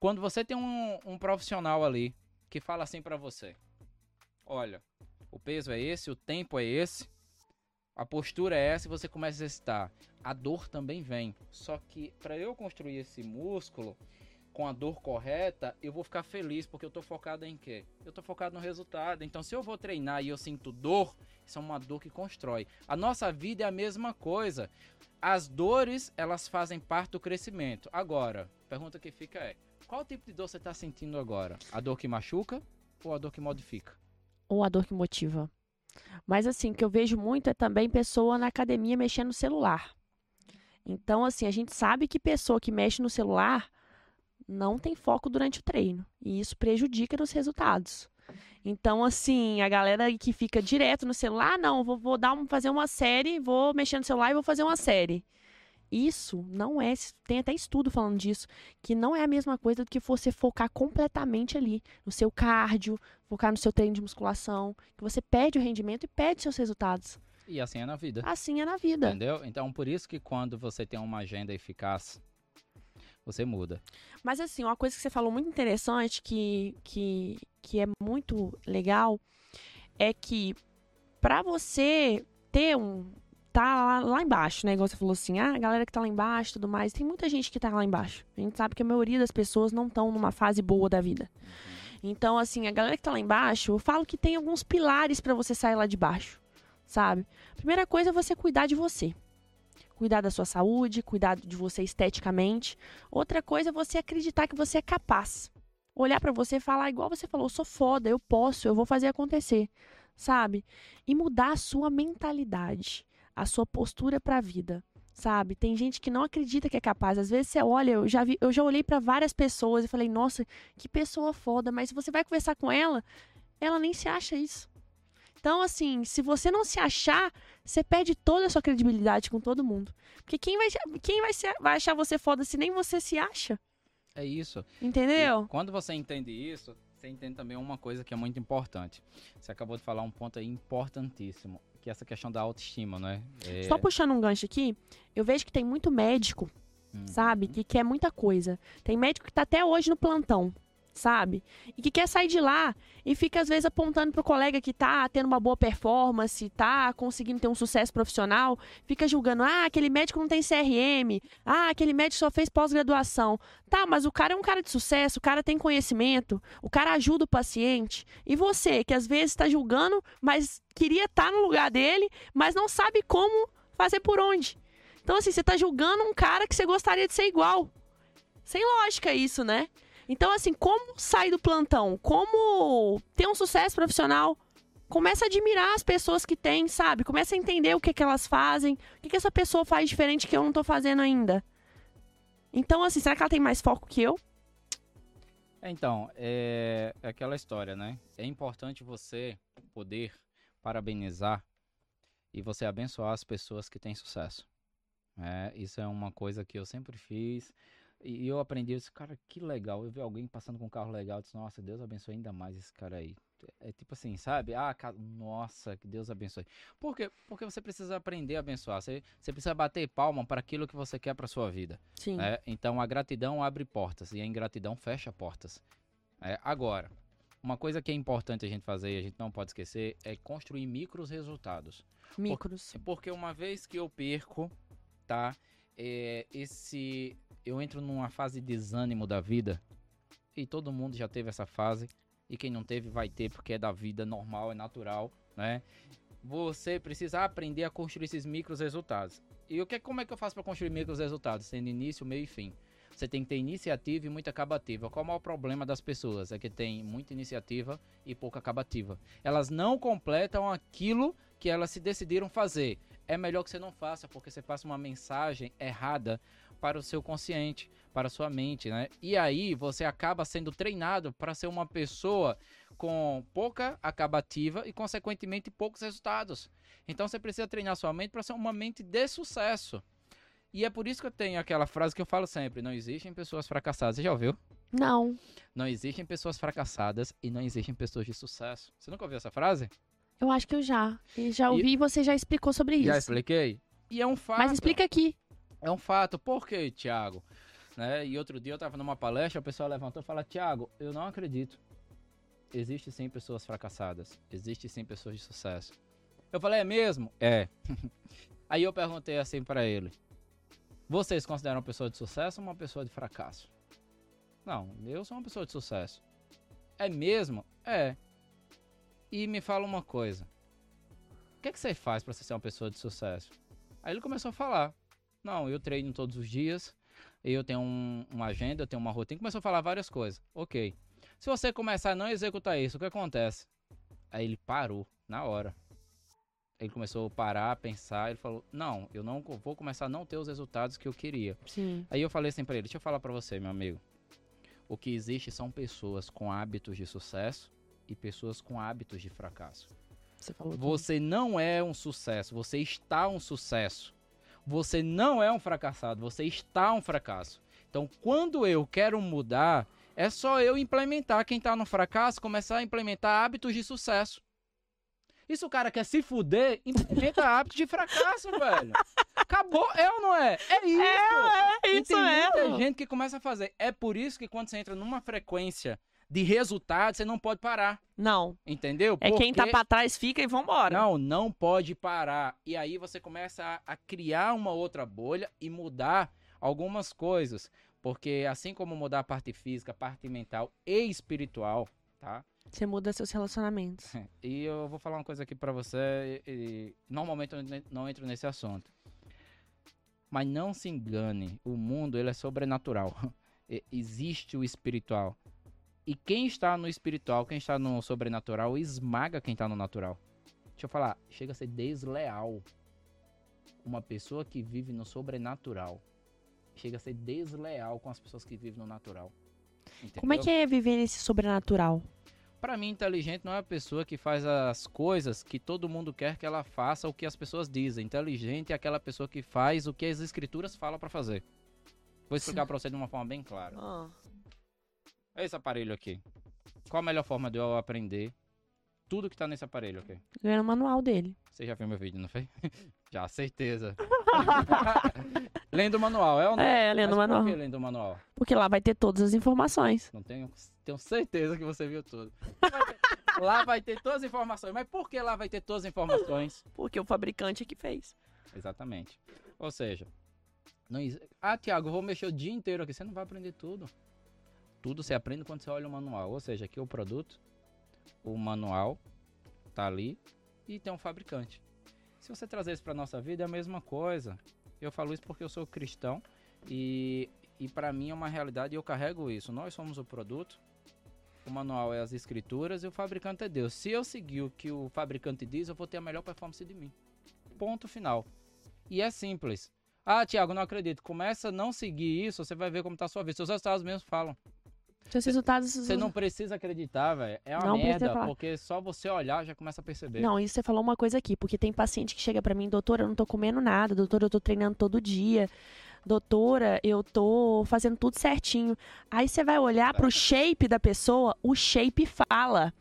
quando você tem um, um profissional ali que fala assim pra você: Olha, o peso é esse, o tempo é esse, a postura é essa e você começa a exercitar. A dor também vem. Só que para eu construir esse músculo, com a dor correta, eu vou ficar feliz, porque eu tô focado em quê? Eu tô focado no resultado. Então, se eu vou treinar e eu sinto dor, isso é uma dor que constrói. A nossa vida é a mesma coisa. As dores, elas fazem parte do crescimento. Agora, a pergunta que fica é: qual tipo de dor você tá sentindo agora? A dor que machuca ou a dor que modifica? Ou a dor que motiva. Mas assim, o que eu vejo muito é também pessoa na academia mexendo no celular. Então, assim, a gente sabe que pessoa que mexe no celular não tem foco durante o treino. E isso prejudica nos resultados. Então, assim, a galera que fica direto no celular, "Ah, não, vou, vou dar um, fazer uma série, vou mexer no celular e vou fazer uma série. Isso não é, tem até estudo falando disso, que não é a mesma coisa do que você focar completamente ali no seu cardio, focar no seu treino de musculação, que você perde o rendimento e perde seus resultados. E assim é na vida. Assim é na vida. Entendeu? Então, por isso que quando você tem uma agenda eficaz, você muda. Mas assim, uma coisa que você falou muito interessante, que, que, que é muito legal, é que pra você ter um. Tá lá, lá embaixo, né? Igual você falou assim, ah, a galera que tá lá embaixo e tudo mais, tem muita gente que tá lá embaixo. A gente sabe que a maioria das pessoas não estão numa fase boa da vida. Então, assim, a galera que tá lá embaixo, eu falo que tem alguns pilares pra você sair lá de baixo, sabe? Primeira coisa é você cuidar de você. Cuidar da sua saúde, cuidar de você esteticamente. Outra coisa é você acreditar que você é capaz. Olhar pra você e falar, igual você falou, eu sou foda, eu posso, eu vou fazer acontecer, sabe? E mudar a sua mentalidade, a sua postura pra vida, sabe? Tem gente que não acredita que é capaz. Às vezes você olha, eu já vi, eu já olhei pra várias pessoas e falei, nossa, que pessoa foda, mas se você vai conversar com ela, ela nem se acha isso. Então, assim, se você não se achar, você perde toda a sua credibilidade com todo mundo. Porque quem vai, quem vai, se- vai achar você foda se nem você se acha? É isso. Entendeu? E quando você entende isso, você entende também uma coisa que é muito importante. Você acabou de falar um ponto aí importantíssimo, que é essa questão da autoestima, né? É... Só puxando um gancho aqui, eu vejo que tem muito médico, Hum. sabe? Que quer muita coisa. Tem médico que tá até hoje no plantão, sabe? E que quer sair de lá e fica às vezes apontando pro colega que tá tendo uma boa performance, tá conseguindo ter um sucesso profissional, fica julgando, ah, aquele médico não tem CRM, ah, aquele médico só fez pós-graduação. Tá, mas o cara é um cara de sucesso, o cara tem conhecimento, o cara ajuda o paciente. E você, que às vezes tá julgando, mas queria estar no lugar dele, mas não sabe como fazer por onde. Então, assim, você tá julgando um cara que você gostaria de ser igual. Sem lógica isso, né? Então, assim, como sair do plantão? Como ter um sucesso profissional? Começa a admirar as pessoas que tem, sabe? Começa a entender o que, que elas fazem, o que, que essa pessoa faz diferente que eu não tô fazendo ainda. Então, assim, será que ela tem mais foco que eu? Então, é é aquela história, né? É importante você poder parabenizar e você abençoar as pessoas que têm sucesso. É, isso é uma coisa que eu sempre fiz. E eu aprendi, eu disse, cara, que legal. Eu vi alguém passando com um carro legal, eu disse, nossa, Deus abençoe ainda mais esse cara aí. É tipo assim, sabe? Ah, nossa, que Deus abençoe. Por quê? Porque você precisa aprender a abençoar. Você, você precisa bater palma para aquilo que você quer para sua vida. Sim. né? Então a gratidão abre portas e a ingratidão fecha portas. É, agora, uma coisa que é importante a gente fazer e a gente não pode esquecer é construir micros resultados. Micros. Porque uma vez que eu perco, tá? É, esse. Eu entro numa fase de desânimo da vida. E todo mundo já teve essa fase. E quem não teve vai ter, porque é da vida normal, é natural, né? Você precisa aprender a construir esses micros resultados. E o que, como é que eu faço para construir micros resultados? Tendo início, meio e fim. Você tem que ter iniciativa e muita acabativa. Qual é o maior problema das pessoas? É que tem muita iniciativa e pouca acabativa. Elas não completam aquilo que elas se decidiram fazer. É melhor que você não faça, porque você passa uma mensagem errada para o seu consciente, para a sua mente, né? E aí você acaba sendo treinado para ser uma pessoa com pouca acabativa e, consequentemente, poucos resultados. Então você precisa treinar sua mente para ser uma mente de sucesso. E é por isso que eu tenho aquela frase que eu falo sempre: não existem pessoas fracassadas. Você já ouviu? Não. Não existem pessoas fracassadas e não existem pessoas de sucesso. Você nunca ouviu essa frase? Eu acho que eu já. E já ouvi e você já explicou sobre isso. Já expliquei? E é um fato. Mas explica aqui. É um fato. Por quê, Thiago? Né? E outro dia eu tava numa palestra, o pessoal levantou e falou: Thiago, eu não acredito. Existe sim pessoas fracassadas. Existe sim pessoas de sucesso. Eu falei: é mesmo? É. (laughs) Aí eu perguntei assim pra ele: Vocês consideram uma pessoa de sucesso ou uma pessoa de fracasso? Não, eu sou uma pessoa de sucesso. É mesmo? É. E me fala uma coisa. O que, é que você faz pra você ser uma pessoa de sucesso? Aí ele começou a falar. Não, eu treino todos os dias, eu tenho um, uma agenda, eu tenho uma rotina. Começou a falar várias coisas. Ok. Se você começar a não executar isso, o que acontece? Aí ele parou, na hora. Ele começou a parar, pensar, ele falou, não, eu não vou começar a não ter os resultados que eu queria. Sim. Aí eu falei assim pra ele, deixa eu falar pra você, meu amigo. O que existe são pessoas com hábitos de sucesso e pessoas com hábitos de fracasso. Você falou. tudo. Você não é um sucesso, você está um sucesso. Você não é um fracassado, você está um fracasso. Então, quando eu quero mudar, é só eu implementar. Quem está no fracasso, começar a implementar hábitos de sucesso. E se o cara quer se fuder, implementa (laughs) hábitos de fracasso, velho. Acabou, é ou não é? É isso. É E isso tem muita gente que começa a fazer. É por isso que quando você entra numa frequência de resultado, você não pode parar. Não. Entendeu? É quem tá Porque- pra trás fica e vambora. não, não pode parar. E aí você começa a, a criar uma outra bolha e mudar algumas coisas. Porque assim como mudar a parte física, a parte mental e espiritual, tá? Você muda seus relacionamentos. (laughs) E eu vou falar uma coisa aqui pra você. e- e normalmente eu não entro nesse assunto. Mas não se engane, o mundo ele é sobrenatural. (laughs) Existe o espiritual. E quem está no espiritual, quem está no sobrenatural, esmaga quem está no natural. Deixa eu falar, chega a ser desleal. Uma pessoa que vive no sobrenatural chega a ser desleal com as pessoas que vivem no natural. Como é Entendeu? que é viver nesse sobrenatural? Pra mim, inteligente não é a pessoa que faz as coisas que todo mundo quer que ela faça, o que as pessoas dizem. Inteligente é aquela pessoa que faz o que as escrituras falam pra fazer. Vou explicar pra você de uma forma bem clara. É esse aparelho aqui. Qual a melhor forma de eu aprender tudo que tá nesse aparelho aqui? lendo o manual dele. Você já viu meu vídeo, não foi? (laughs) já, certeza. (laughs) lendo o manual, é ou não? É, lendo o manual. Por que lendo o manual? Porque lá vai ter todas as informações. Não tenho, tenho certeza que você viu tudo. (laughs) Lá vai ter todas as informações. Mas por que lá vai ter todas as informações? Porque o fabricante é que fez. Exatamente. Ou seja, não ah, Tiago, eu vou mexer o dia inteiro aqui. Você não vai aprender tudo. Tudo você aprende quando você olha o manual. Ou seja, aqui é o produto, o manual tá ali e tem um fabricante. Se você trazer isso para nossa vida, é a mesma coisa. Eu falo isso porque eu sou cristão e e para mim é uma realidade e eu carrego isso. Nós somos o produto, o manual é as escrituras e o fabricante é Deus. Se eu seguir o que o fabricante diz, eu vou ter a melhor performance de mim. Ponto final. E é simples. Ah, Tiago, não acredito. Começa a não seguir isso, você vai ver como tá a sua vida. Seus resultados mesmos falam. Seus resultados. Você não precisa acreditar, velho. É uma Não merda, porque só você olhar já começa a perceber. Não, isso você falou uma coisa aqui, porque tem paciente que chega pra mim, doutora, eu não tô comendo nada, doutora, eu tô treinando todo dia. Doutora, eu tô fazendo tudo certinho. Aí você vai olhar pro shape da pessoa, o shape fala.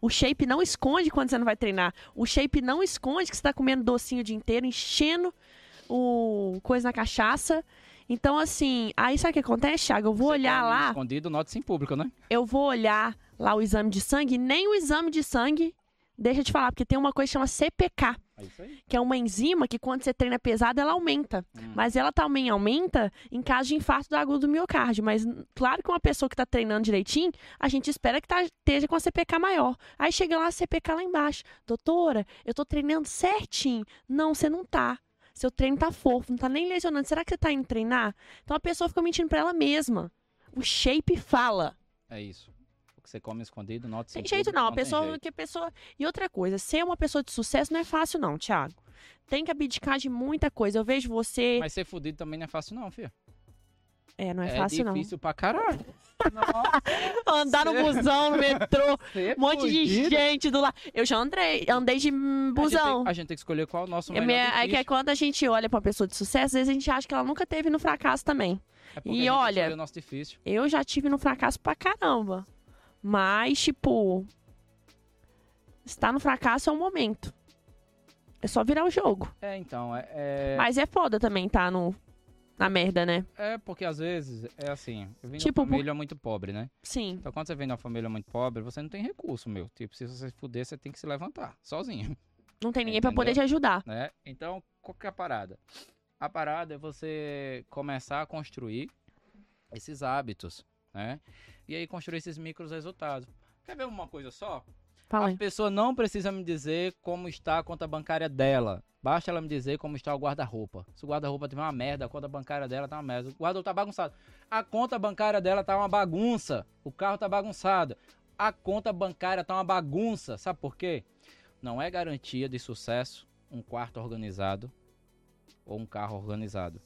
O shape não esconde quando você não vai treinar. O shape não esconde que você tá comendo docinho o dia inteiro, enchendo o coisa na cachaça. Então, assim, aí sabe o que acontece, Thiago? Eu vou Você olhar lá Escondido, nota-se em público, né? eu vou olhar lá o exame de sangue, nem o exame de sangue, deixa eu te falar, porque tem uma coisa que chama CPK, É isso aí. que é uma enzima que quando você treina pesado, ela aumenta. Hum. Mas ela também aumenta em caso de infarto do agudo do miocárdio. Mas claro que uma pessoa que está treinando direitinho, a gente espera que tá- esteja com a CPK maior. Aí chega lá a CPK lá embaixo. Doutora, eu tô treinando certinho. Não, você não tá. Seu treino tá fofo, não tá nem lesionando. Será que você tá indo treinar? Então a pessoa fica mentindo pra ela mesma. O shape fala. É isso. O que você come escondido, nota-se em Tem jeito não, a pessoa que a pessoa e outra coisa, ser uma pessoa de sucesso não é fácil não, Thiago. Tem que abdicar de muita coisa. Eu vejo você, Mas ser fudido também não é fácil, não, filho. É, não é, fácil difícil pra caralho. não. (laughs) Andar no busão, no metrô, Ser um monte de gente do lado. Eu já andei, andei de hum, A gente, busão. tem, a gente tem que escolher qual é o nosso É melhor minha- aí que é quando a gente olha pra uma pessoa de sucesso, às vezes a gente acha que ela nunca teve no fracasso também. É e olha-. Eu já tive no fracasso pra caramba. Mas, tipo, estar no fracasso é um momento. É só virar o jogo. É, então, é, é, Mas é foda também tá no, na merda, né? é porque às vezes é assim, eu vim de Tipo, uma família muito pobre, né? Sim. Então quando você vem de uma família muito pobre, você não tem recurso, meu. Tipo, se você fuder, você tem que se levantar, sozinho, Não tem ninguém pra poder te ajudar. né? Então, qual que é a parada? A parada é você começar a construir esses hábitos, né? E aí construir esses micros resultados. Quer ver uma coisa só? Fala A pessoa não precisa me dizer como está a conta bancária dela. Basta ela me dizer como está o guarda-roupa. Se o guarda-roupa tiver uma merda, a conta bancária dela tá uma merda. O guarda-roupa tá bagunçado. A conta bancária dela tá uma bagunça. O carro tá bagunçado. A conta bancária tá uma bagunça. Sabe por quê? Não é garantia de sucesso um quarto organizado ou um carro organizado.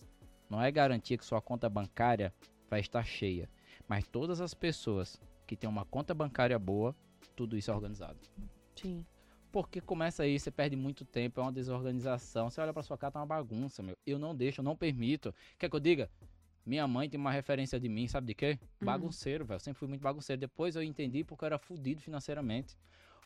Não é garantia que sua conta bancária vai estar cheia. Mas todas as pessoas que têm uma conta bancária boa, tudo isso organizado. Sim. Porque começa aí, você perde muito tempo, é uma desorganização. Você olha pra sua casa, tá uma bagunça, meu. Eu não deixo, eu não permito. Quer que eu diga? Minha mãe tem uma referência de mim, sabe de quê? Hum. Bagunceiro, velho. Eu sempre fui muito bagunceiro. Depois eu entendi porque eu era fudido financeiramente.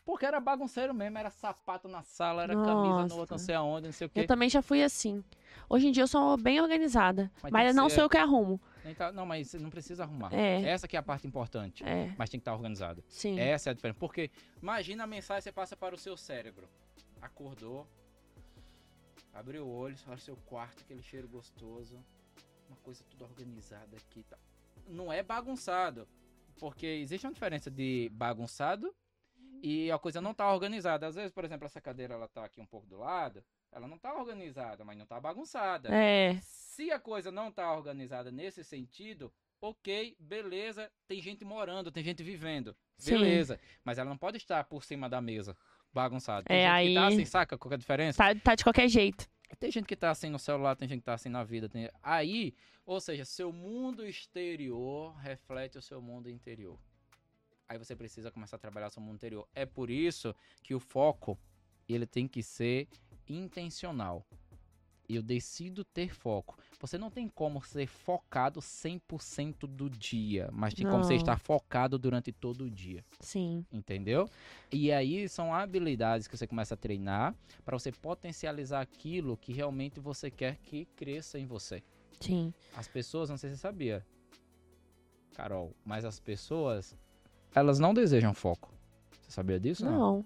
Porque era bagunceiro mesmo, era sapato na sala, era camisa no Nossa. outro, não sei aonde, não sei o quê. Eu também já fui assim. Hoje em dia eu sou bem organizada. Mas Mas, não ser- sou eu que arrumo. Tá- Não, mas você não precisa arrumar. É. Essa que é a parte importante. É, Mas tem que estar organizado. sim. Essa é a diferença. Porque imagina a mensagem que você passa para o seu cérebro. Acordou, abriu o olho, olha o seu quarto, aquele cheiro gostoso. Uma coisa tudo organizada aqui. Tá. Não é bagunçado. Porque existe uma diferença de bagunçado e a coisa não tá organizada. Às vezes, por exemplo, essa cadeira ela tá aqui um pouco do lado. Ela não tá organizada, mas não tá bagunçada. É, Se a coisa não tá organizada nesse sentido, ok, beleza, tem gente morando, tem gente vivendo. Sim. Beleza. Mas ela não pode estar por cima da mesa, bagunçada. Tem É, gente que tá aí- assim, saca qual é a diferença? tá, tá de qualquer jeito. Tem gente que tá assim no celular, tem gente que tá assim na vida. tem- Aí, ou seja, seu mundo exterior reflete o seu mundo interior. Aí você precisa começar a trabalhar seu mundo interior. É por isso que o foco, ele tem que ser intencional. Eu decido ter foco. Você não tem como ser focado 100% do dia, mas tem como você Não. estar focado durante todo o dia. Sim. Entendeu? E aí são habilidades que você começa a treinar para você potencializar aquilo que realmente você quer que cresça em você. Sim. As pessoas, não sei se você sabia, Carol, mas as pessoas, elas não desejam foco. Você sabia disso? Não.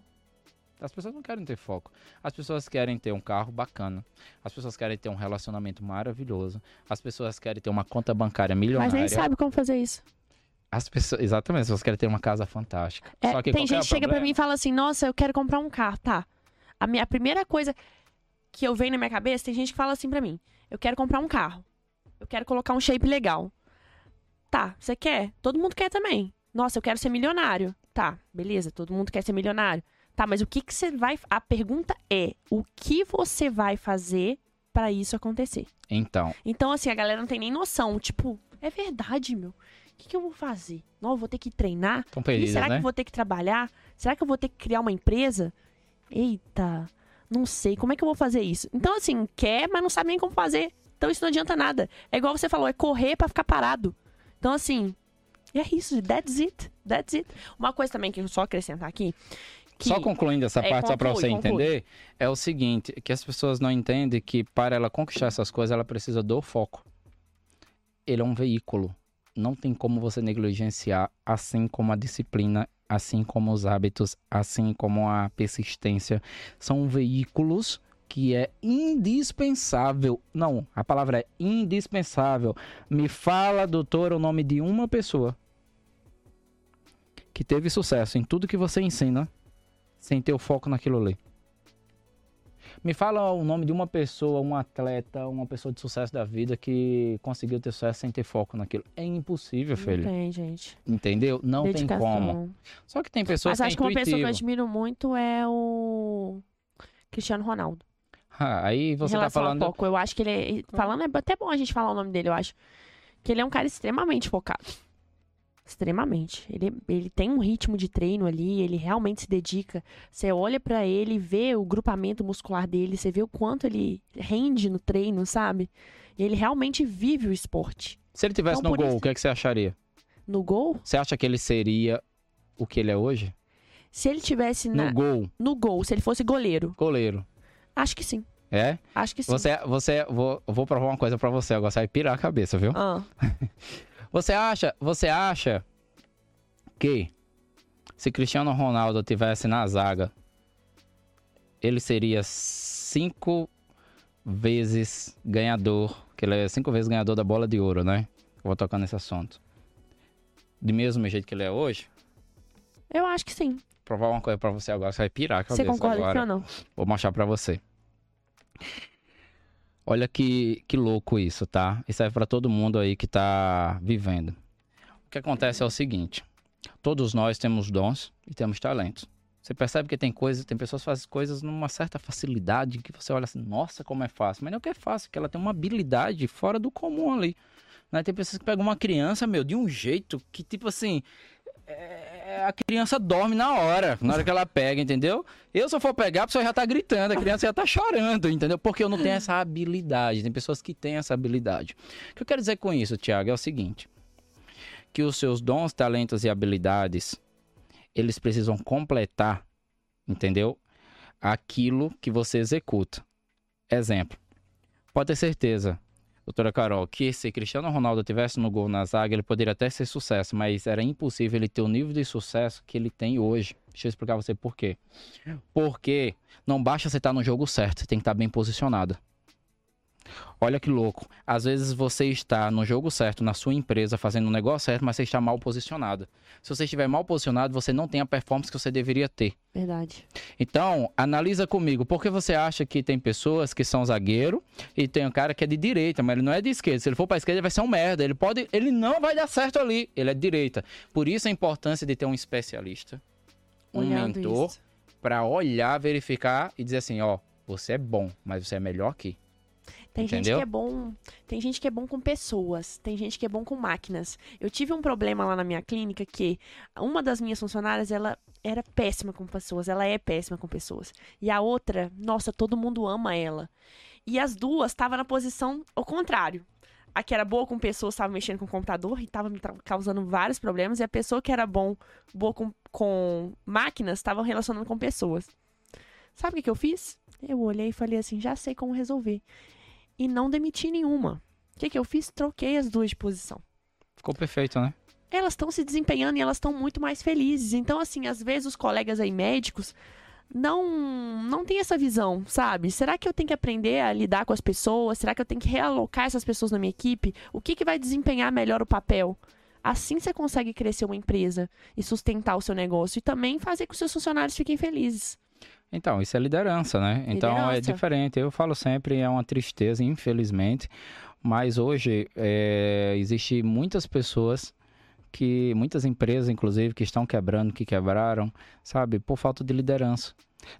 As pessoas não querem ter foco. As pessoas querem ter um carro bacana. As pessoas querem ter um relacionamento maravilhoso. As pessoas querem ter uma conta bancária Mas milionária. nem sabe como fazer isso. As pessoas, exatamente, as pessoas querem ter uma casa fantástica. É, Só que tem que é gente o que chega problema? mim e fala assim: Nossa, eu quero comprar um carro. Tá. A minha a primeira coisa que eu venho na minha cabeça, tem gente que fala assim pra mim: Eu quero comprar um carro. Eu quero colocar um shape legal. Tá, você quer? Todo mundo quer também. Nossa, eu quero ser milionário. Tá, beleza, todo mundo quer ser milionário. Tá, mas o que que você vai. A pergunta é: o que você vai fazer para isso acontecer? Então, Então, assim, a galera não tem nem noção. Tipo, é verdade, meu. O que, que eu vou fazer? Não, eu vou ter que treinar? perdidas, será que né? eu vou ter que trabalhar? Será que eu vou ter que criar uma empresa? Eita, não sei. Como é que eu vou fazer isso? Então, assim, quer, mas não sabe nem como fazer. Então, isso não adianta nada. É igual você falou, é correr pra ficar parado. Então, assim, é isso. That's it. That's it. Uma coisa também que eu só acrescentar aqui. Que... Só concluindo essa É, parte, só para conclui, você conclui. entender, é o seguinte, que as pessoas não entendem que para ela conquistar essas coisas, ela precisa do foco. Ele é um veículo. Não tem como você negligenciar, assim como a disciplina, assim como os hábitos, assim como a persistência. São veículos que é indispensável. Não, a palavra é indispensável. Me fala, doutor, o nome de uma pessoa que teve sucesso em tudo que você ensina sem ter o foco naquilo ali. Me fala o nome de uma pessoa, um atleta, uma pessoa de sucesso da vida que conseguiu ter sucesso sem ter foco naquilo. É impossível, Não filho. tem, gente. Entendeu? Não tem Dedicação. como. Só que tem pessoas Mas que é acho que uma pessoa que eu admiro muito é o Cristiano Ronaldo. Ah, (laughs) aí você tá falando. foco. Eu acho que ele é. Falando, é até bom a gente falar o nome dele, eu acho. Que ele é um cara extremamente focado. Extremamente. Ele, ele tem um ritmo de treino ali, ele realmente se dedica. Você olha pra ele, vê o grupamento muscular dele, você vê o quanto ele rende no treino, sabe? E ele realmente vive o esporte. Se ele tivesse Então, no gol, isso- o que, é que você acharia? No gol, Você acha que ele seria o que ele é hoje? se ele tivesse na- No gol, no gol, se ele fosse goleiro, goleiro. acho que sim. É? Acho que sim. Você, você, vou, vou provar uma coisa pra você agora, você vai pirar a cabeça, viu? Ah, (laughs) Você acha, você acha que se Cristiano Ronaldo tivesse na zaga, ele seria cinco vezes ganhador, que ele é cinco vezes ganhador da bola de ouro, né? Eu vou tocar nesse assunto. Do mesmo jeito que ele é hoje, eu acho que sim. vou provar uma coisa pra você agora, você vai pirar Você concorda agora. ou não? Vou mostrar pra você. Olha que, que louco isso, tá? Isso serve pra todo mundo aí que tá vivendo. O que acontece é o seguinte: todos nós temos dons e temos talentos. Você percebe que tem coisas, tem pessoas que fazem coisas numa certa facilidade que você olha assim, nossa, como é fácil. Mas não é que é fácil, que ela tem uma habilidade fora do comum ali. Né? Tem pessoas que pegam uma criança, meu, de um jeito que, tipo assim, é, a criança dorme na hora, na hora que ela pega, entendeu? Eu, se eu for pegar, a pessoa já tá gritando, a criança já tá chorando, entendeu? Porque eu não tenho essa habilidade. Tem pessoas que têm essa habilidade. O que eu quero dizer com isso, Tiago, é o seguinte: que os seus dons, talentos e habilidades, eles precisam completar, entendeu? Aquilo que você executa. Exemplo. Pode ter certeza, doutora Carol, que se Cristiano Ronaldo tivesse no gol na zaga, ele poderia até ser sucesso, mas era impossível ele ter o nível de sucesso que ele tem hoje. Deixa eu explicar você por quê. Porque não basta você estar no jogo certo, você tem que estar bem posicionado. Olha que louco. Às vezes você está no jogo certo, na sua empresa, fazendo o negócio certo, mas você está mal posicionado. Se você estiver mal posicionado, você não tem a performance que você deveria ter. Verdade. Então, analisa comigo, por que você acha que tem pessoas que são zagueiro e tem um cara que é de direita, mas ele não é de esquerda. Se ele for para esquerda, ele vai ser um merda. Ele pode, ele não vai dar certo ali. Ele é de direita. Por isso a importância de ter um especialista, um Olhando mentor para olhar, verificar e dizer assim, ó, você é bom, mas você é melhor aqui. Tem gente Entendeu? que é bom, tem gente que é bom com pessoas, tem gente que é bom com máquinas. Eu tive um problema lá na minha clínica que uma das minhas funcionárias, ela era péssima com pessoas, ela é péssima com pessoas. E a outra, nossa, todo mundo ama ela. E as duas estavam na posição ao contrário. A que era boa com pessoas estava mexendo com o computador e estava me causando vários problemas. E a pessoa que era bom, boa com, com máquinas estava relacionando com pessoas. Sabe o que, que eu fiz? Eu olhei e falei assim: já sei como resolver e não demiti nenhuma. O que, que eu fiz? Troquei as duas de posição. Ficou perfeito, né? Elas estão se desempenhando e elas estão muito mais felizes. Então, assim, às vezes os colegas aí médicos não não têm essa visão, sabe? Será que eu tenho que aprender a lidar com as pessoas? Será que eu tenho que realocar essas pessoas na minha equipe? O que, que vai desempenhar melhor o papel? Assim você consegue crescer uma empresa e sustentar o seu negócio e também fazer com que os seus funcionários fiquem felizes. Então, isso é liderança, né? Então é diferente. Eu falo sempre, é uma tristeza, infelizmente. Mas hoje é, existe muitas pessoas que, muitas empresas, inclusive, que estão quebrando, que quebraram, sabe, por falta de liderança.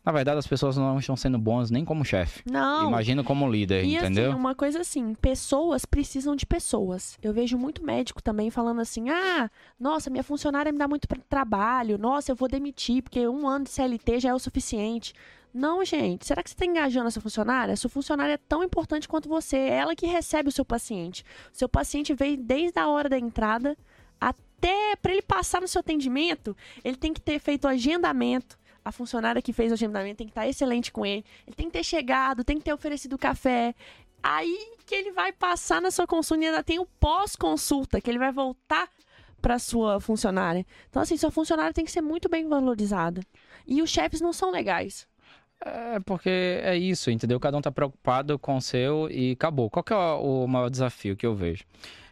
Na verdade, as pessoas não estão sendo boas nem como chefe. Não. Imagina como líder, E entendeu? assim, uma coisa assim, pessoas precisam de pessoas. Eu vejo muito médico também falando assim: ah, nossa, minha funcionária me dá muito trabalho, nossa, eu vou demitir, porque um ano de CLT já é o suficiente. Não, gente, será que você está engajando essa funcionária? Sua funcionária é tão importante quanto você, é ela que recebe o seu paciente. O seu paciente veio desde a hora da entrada até para ele passar no seu atendimento, ele tem que ter feito o agendamento. A funcionária que fez o agendamento tem que estar excelente com ele. Ele tem que ter chegado, tem que ter oferecido café. Aí que ele vai passar na sua consulta e ainda tem o pós-consulta, que ele vai voltar para sua funcionária. Então, assim, sua funcionária tem que ser muito bem valorizada. E os chefes não são legais. É porque é isso, entendeu? Cada um tá preocupado com o seu e acabou. Qual que é o maior desafio que eu vejo?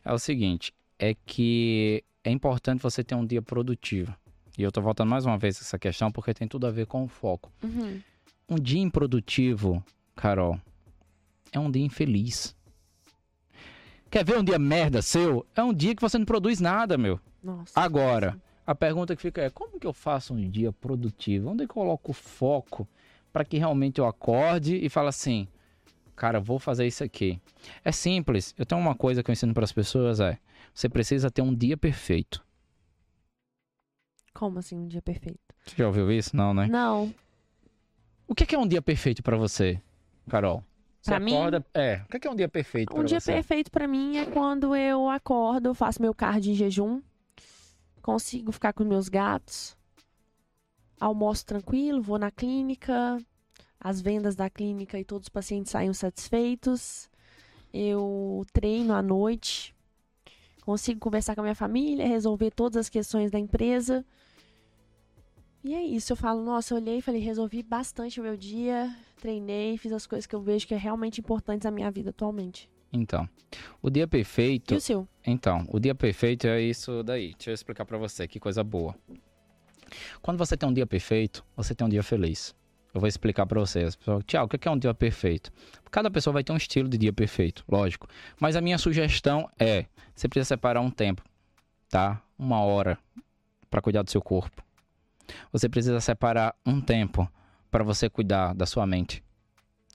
É o seguinte, é que é importante você ter um dia produtivo. E eu tô voltando mais uma vez essa questão porque tem tudo a ver com o foco. Uhum. Um dia improdutivo, Carol, é um dia infeliz. Quer ver um dia merda seu? É um dia que você não produz nada, meu. Nossa. Agora, a pergunta que fica é: como que eu faço um dia produtivo? Onde eu coloco o foco para que realmente eu acorde e fale assim, cara, vou fazer isso aqui? É simples. Eu tenho uma coisa que eu ensino para as pessoas é: você precisa ter um dia perfeito. Como assim um dia perfeito? Você já ouviu isso? Não, né? Não. O que é um dia perfeito para você, Carol? Você Pra mim? acorda... É, o que é um dia perfeito Um para dia você? perfeito pra mim é quando eu acordo, faço meu cardio em jejum, consigo ficar com meus gatos, almoço tranquilo, vou na clínica, as vendas da clínica e todos os pacientes saem satisfeitos. Eu treino à noite, consigo conversar com a minha família, resolver todas as questões da empresa. E é isso, eu falo, nossa, eu olhei e falei, resolvi bastante o meu dia, treinei, fiz as coisas que eu vejo que é realmente importantes na minha vida atualmente. Então, o dia perfeito E o seu? Então, o dia perfeito é isso daí. Deixa eu explicar pra você, que coisa boa. Quando você tem um dia perfeito, você tem um dia feliz. Eu vou explicar pra vocês. Tiago, o que é um dia perfeito? Cada pessoa vai ter um estilo de dia perfeito, lógico. Mas a minha sugestão é, você precisa separar um tempo, tá? Uma hora pra cuidar do seu corpo. Você precisa separar um tempo para você cuidar da sua mente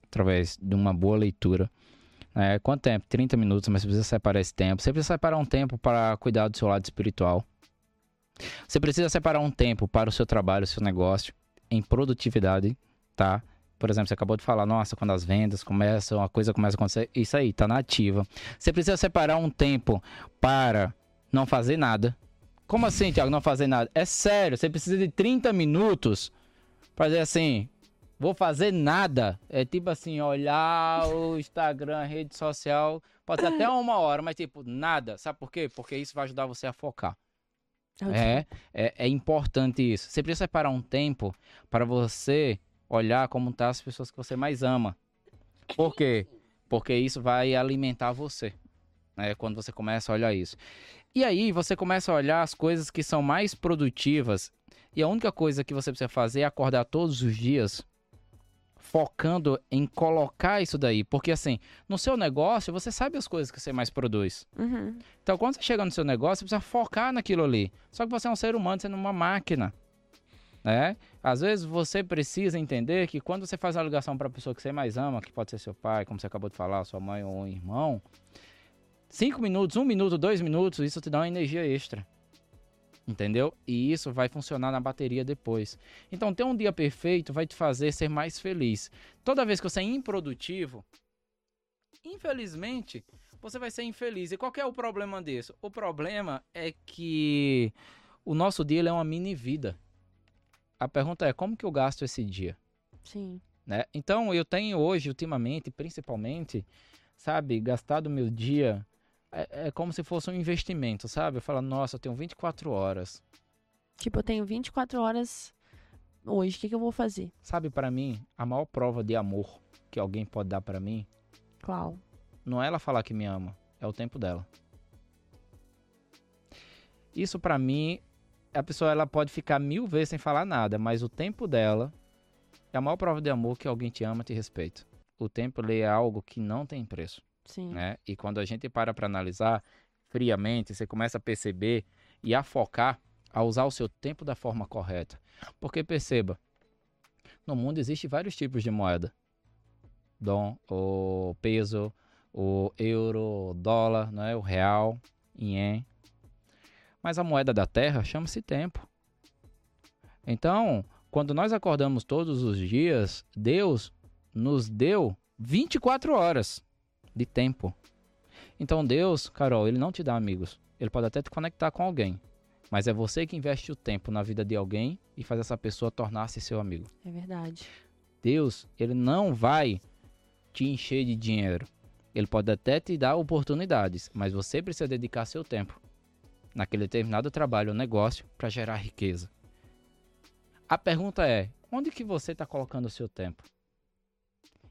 através de uma boa leitura. É, quanto tempo? 30 minutos, mas você precisa separar esse tempo. Você precisa separar um tempo para cuidar do seu lado espiritual. Você precisa separar um tempo para o seu trabalho, o seu negócio, em produtividade, tá? Por exemplo, você acabou de falar, nossa, quando as vendas começam, a coisa começa a acontecer, isso aí, tá na ativa. Você precisa separar um tempo para não fazer nada. Como assim, Thiago, não fazer nada? É sério, você precisa de 30 minutos para dizer assim, vou fazer nada. É tipo assim, olhar o Instagram, rede social, pode ser até (laughs) uma hora, mas tipo, nada. Sabe por quê? Porque isso vai ajudar você a focar. É, é, é importante isso. Você precisa separar um tempo para você olhar como tá as pessoas que você mais ama. Por quê? Porque isso vai alimentar você. Né? Quando você começa a olhar isso. E aí você começa a olhar as coisas que são mais produtivas. E a única coisa que você precisa fazer é acordar todos os dias focando em colocar isso daí. Porque assim, no seu negócio, você sabe as coisas que você mais produz. Uhum. Então, quando você chega no seu negócio, você precisa focar naquilo ali. Só que você é um ser humano, você não é uma máquina. Né? Às vezes você precisa entender que quando você faz uma ligação para a pessoa que você mais ama, que pode ser seu pai, como você acabou de falar, sua mãe ou um irmão, cinco minutos, um minuto, dois minutos, isso te dá uma energia extra. Entendeu? E isso vai funcionar na bateria depois. Então, ter um dia perfeito vai te fazer ser mais feliz. Toda vez que você é improdutivo, infelizmente, você vai ser infeliz. E qual que é o problema disso? O problema é que o nosso dia é uma mini vida. A pergunta é como que eu gasto esse dia? Sim. Né? Então eu tenho hoje, ultimamente, principalmente, sabe, gastado meu dia é, é como se fosse um investimento, sabe? Eu falo, nossa, eu tenho 24 horas. Tipo, eu tenho 24 horas hoje, o que, que eu vou fazer? Sabe, para mim, a maior prova de amor que alguém pode dar para mim Qual? não é ela falar que me ama, é o tempo dela. Isso para mim, a pessoa ela pode ficar mil vezes sem falar nada, mas o tempo dela é a maior prova de amor que alguém te ama, te respeita. O tempo é algo que não tem preço, Sim. né? E quando a gente para para analisar friamente, você começa a perceber e a focar a usar o seu tempo da forma correta. Porque perceba, no mundo existe vários tipos de moeda. Dom, o peso, o euro, o dólar, não é? o real, ien. Mas a moeda da terra chama-se tempo. Então, quando nós acordamos todos os dias, Deus nos deu 24 horas de tempo. Então, Deus, Carol, ele não te dá amigos. Ele pode até te conectar com alguém. Mas é você que investe o tempo na vida de alguém e faz essa pessoa tornar-se seu amigo. É verdade. Deus, ele não vai te encher de dinheiro. Ele pode até te dar oportunidades, mas você precisa dedicar seu tempo naquele determinado trabalho ou negócio para gerar riqueza. A pergunta é: onde que você está colocando o seu tempo?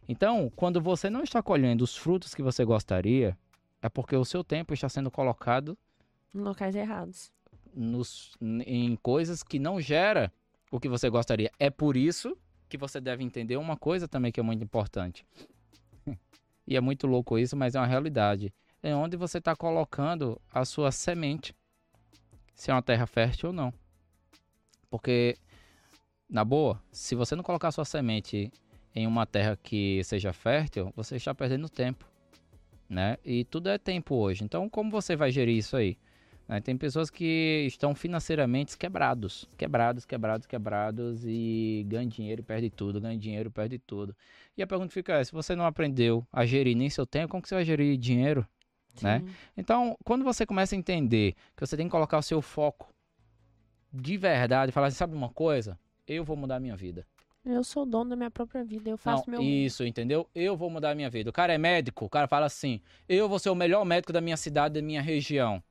Então, quando você não está colhendo os frutos que você gostaria, é porque o seu tempo está sendo colocado Em locais errados. nos, em coisas que não gera o que você gostaria. É por isso que você deve entender uma coisa também que é muito importante. (laughs) e é muito louco isso, mas é uma realidade. É onde você está colocando a sua semente. Se é uma terra fértil ou não. Porque, na boa, se você não colocar a sua semente em uma terra que seja fértil, você está perdendo tempo. Né? E tudo é tempo hoje. Então, como você vai gerir isso aí? né? Tem pessoas que estão financeiramente quebrados, quebrados, quebrados, quebrados e ganham dinheiro e perde tudo, ganha dinheiro e perde tudo. E a pergunta fica é, se você não aprendeu a gerir nem seu tempo, como que você vai gerir dinheiro? Né? Então, quando você começa a entender que você tem que colocar o seu foco de verdade, falar assim, sabe uma coisa? Eu vou mudar a minha vida. Eu sou dono da minha própria vida. Eu faço Não, meu. isso, entendeu? Eu vou mudar a minha vida. O cara é médico, o cara fala assim, eu vou ser o melhor médico da minha cidade, da minha região.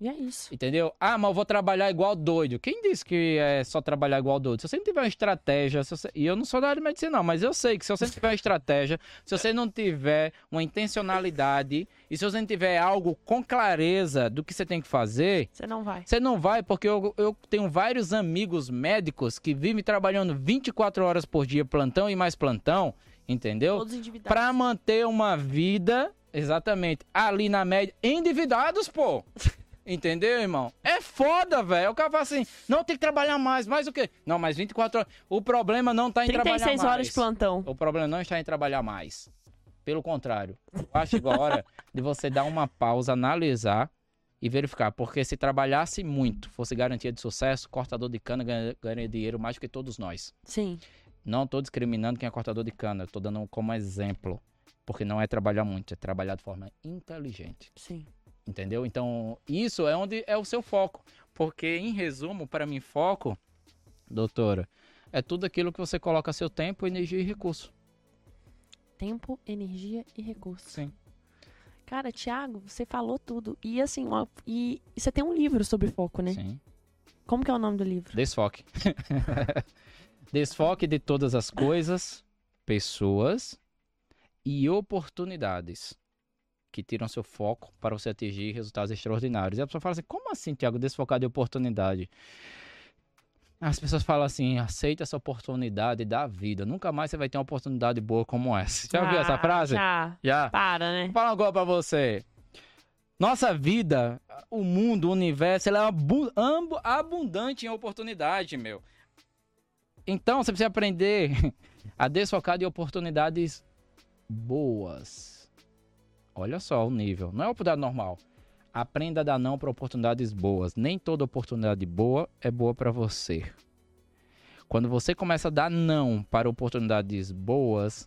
E é isso. Entendeu? Ah, mas eu vou trabalhar igual doido. Quem disse que é só trabalhar igual doido? Se você não tiver uma estratégia, você- e eu não sou da área de medicina, não, mas eu sei que se você não tiver uma estratégia, se você não tiver uma intencionalidade e se você não tiver algo com clareza do que você tem que fazer, Você não vai. você não vai, porque eu, eu tenho vários amigos médicos que vivem trabalhando 24 horas por dia, plantão e mais plantão, entendeu? Todos endividados. Pra manter uma vida, exatamente, ali na média, endividados, pô. (laughs) Entendeu, irmão? É foda, velho. O cara fala assim, não, tem que trabalhar mais. Mais o quê? Não, mais 24 horas. O problema não tá em trabalhar 36 mais. horas de plantão. O problema não está em trabalhar mais. Pelo contrário. Eu acho que agora hora (laughs) de você dar uma pausa, analisar e verificar. Porque se trabalhasse muito, fosse garantia de sucesso, cortador de cana ganha- ganharia dinheiro mais do que todos nós. Sim. Não estou discriminando quem é cortador de cana. Estou dando como exemplo. Porque não é trabalhar muito, é trabalhar de forma inteligente. Sim. Entendeu? Então, isso é onde é o seu foco. Porque, em resumo, para mim, foco, doutora, é tudo aquilo que você coloca seu tempo, energia e recurso. Tempo, energia e recursos. Sim. Cara, Thiago, você falou tudo. E assim, ó, e, e você tem um livro sobre foco, né? Sim. Como que é o nome do livro? Desfoque. (laughs) Desfoque de todas as coisas, pessoas e oportunidades que tiram seu foco para você atingir resultados extraordinários. E a pessoa fala assim: como assim, Tiago, desfocar de oportunidade? As pessoas falam assim: aceita essa oportunidade da vida. Nunca mais você vai ter uma oportunidade boa como essa. Já ouviu essa Ah, frase? Já. Já. Para, né? Vou falar agora pra você. Nossa vida, o mundo, o universo, ela é abu- abundante em oportunidade, meu. Então, você precisa aprender (laughs) a desfocar de oportunidades boas. Olha só o nível. Não é oportunidade normal. Aprenda a dar não para oportunidades boas. Nem toda oportunidade boa é boa para você. Quando você começa a dar não para oportunidades boas,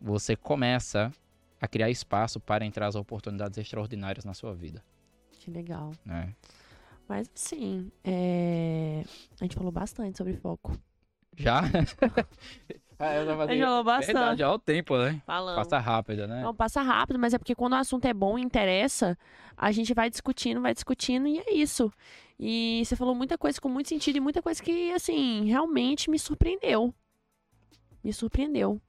você começa a criar espaço para entrar as oportunidades extraordinárias na sua vida. Que legal. Né? Mas assim, é... a gente falou bastante sobre foco. Já? (laughs) ah, falou bastante. Verdade, olha o tempo, né? Falando. Passa rápido, né? Não, passa rápido, mas é porque quando o assunto é bom e interessa, a gente vai discutindo, vai discutindo e é isso. E você falou muita coisa com muito sentido e muita coisa que, assim, realmente me surpreendeu. Me surpreendeu.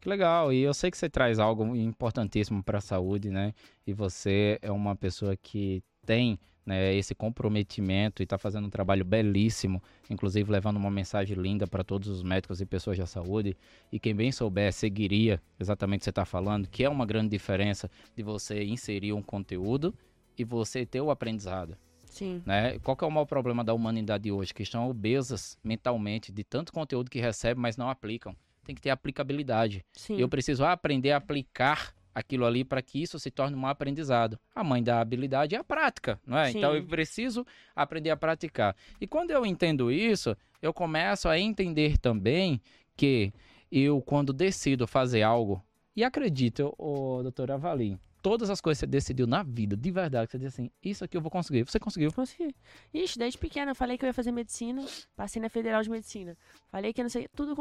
Que legal. E eu sei que você traz algo importantíssimo para a saúde, né? E você é uma pessoa que tem né, esse comprometimento e está fazendo um trabalho belíssimo, inclusive levando uma mensagem linda para todos os médicos e pessoas da saúde. E quem bem souber, seguiria exatamente o que você está falando, que é uma grande diferença de você inserir um conteúdo e você ter o aprendizado. Sim. Né? Qual que é o maior problema da humanidade hoje? Que estão obesas mentalmente de tanto conteúdo que recebem, mas não aplicam. Tem que ter aplicabilidade. Sim. Eu preciso aprender a aplicar aquilo ali para que isso se torne um aprendizado. A mãe da habilidade é a prática, não é? Sim. Então eu preciso aprender a praticar. E quando eu entendo isso, eu começo a entender também que eu, quando decido fazer algo, e acredito, o doutor Avalim, todas as coisas que você decidiu na vida, de verdade, que você diz assim, isso aqui eu vou conseguir. Você conseguiu. Consegui. Ixi, desde pequena eu falei que eu ia fazer medicina, passei na Federal de Medicina. Falei que eu não sei, tudo eu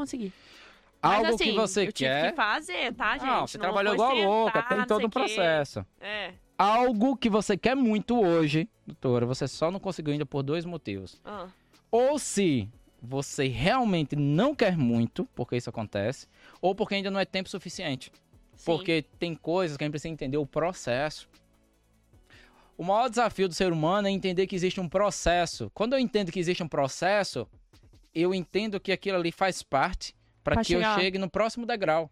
Mas, Algo assim, que você eu quer. tive que fazer, tá, gente? não, você Não trabalhou igual a louca, sentar, tem todo um processo. É. Algo que você quer muito hoje, doutora, você só não conseguiu ainda por dois motivos. Ah, Ou se você realmente não quer muito, porque isso acontece, ou porque ainda não é tempo suficiente. sim. Porque tem coisas que a gente precisa entender o processo. O maior desafio do ser humano é entender que existe um processo. Quando eu entendo que existe um processo, eu entendo que aquilo ali faz parte para Pra que eu chegar. chegue no próximo degrau.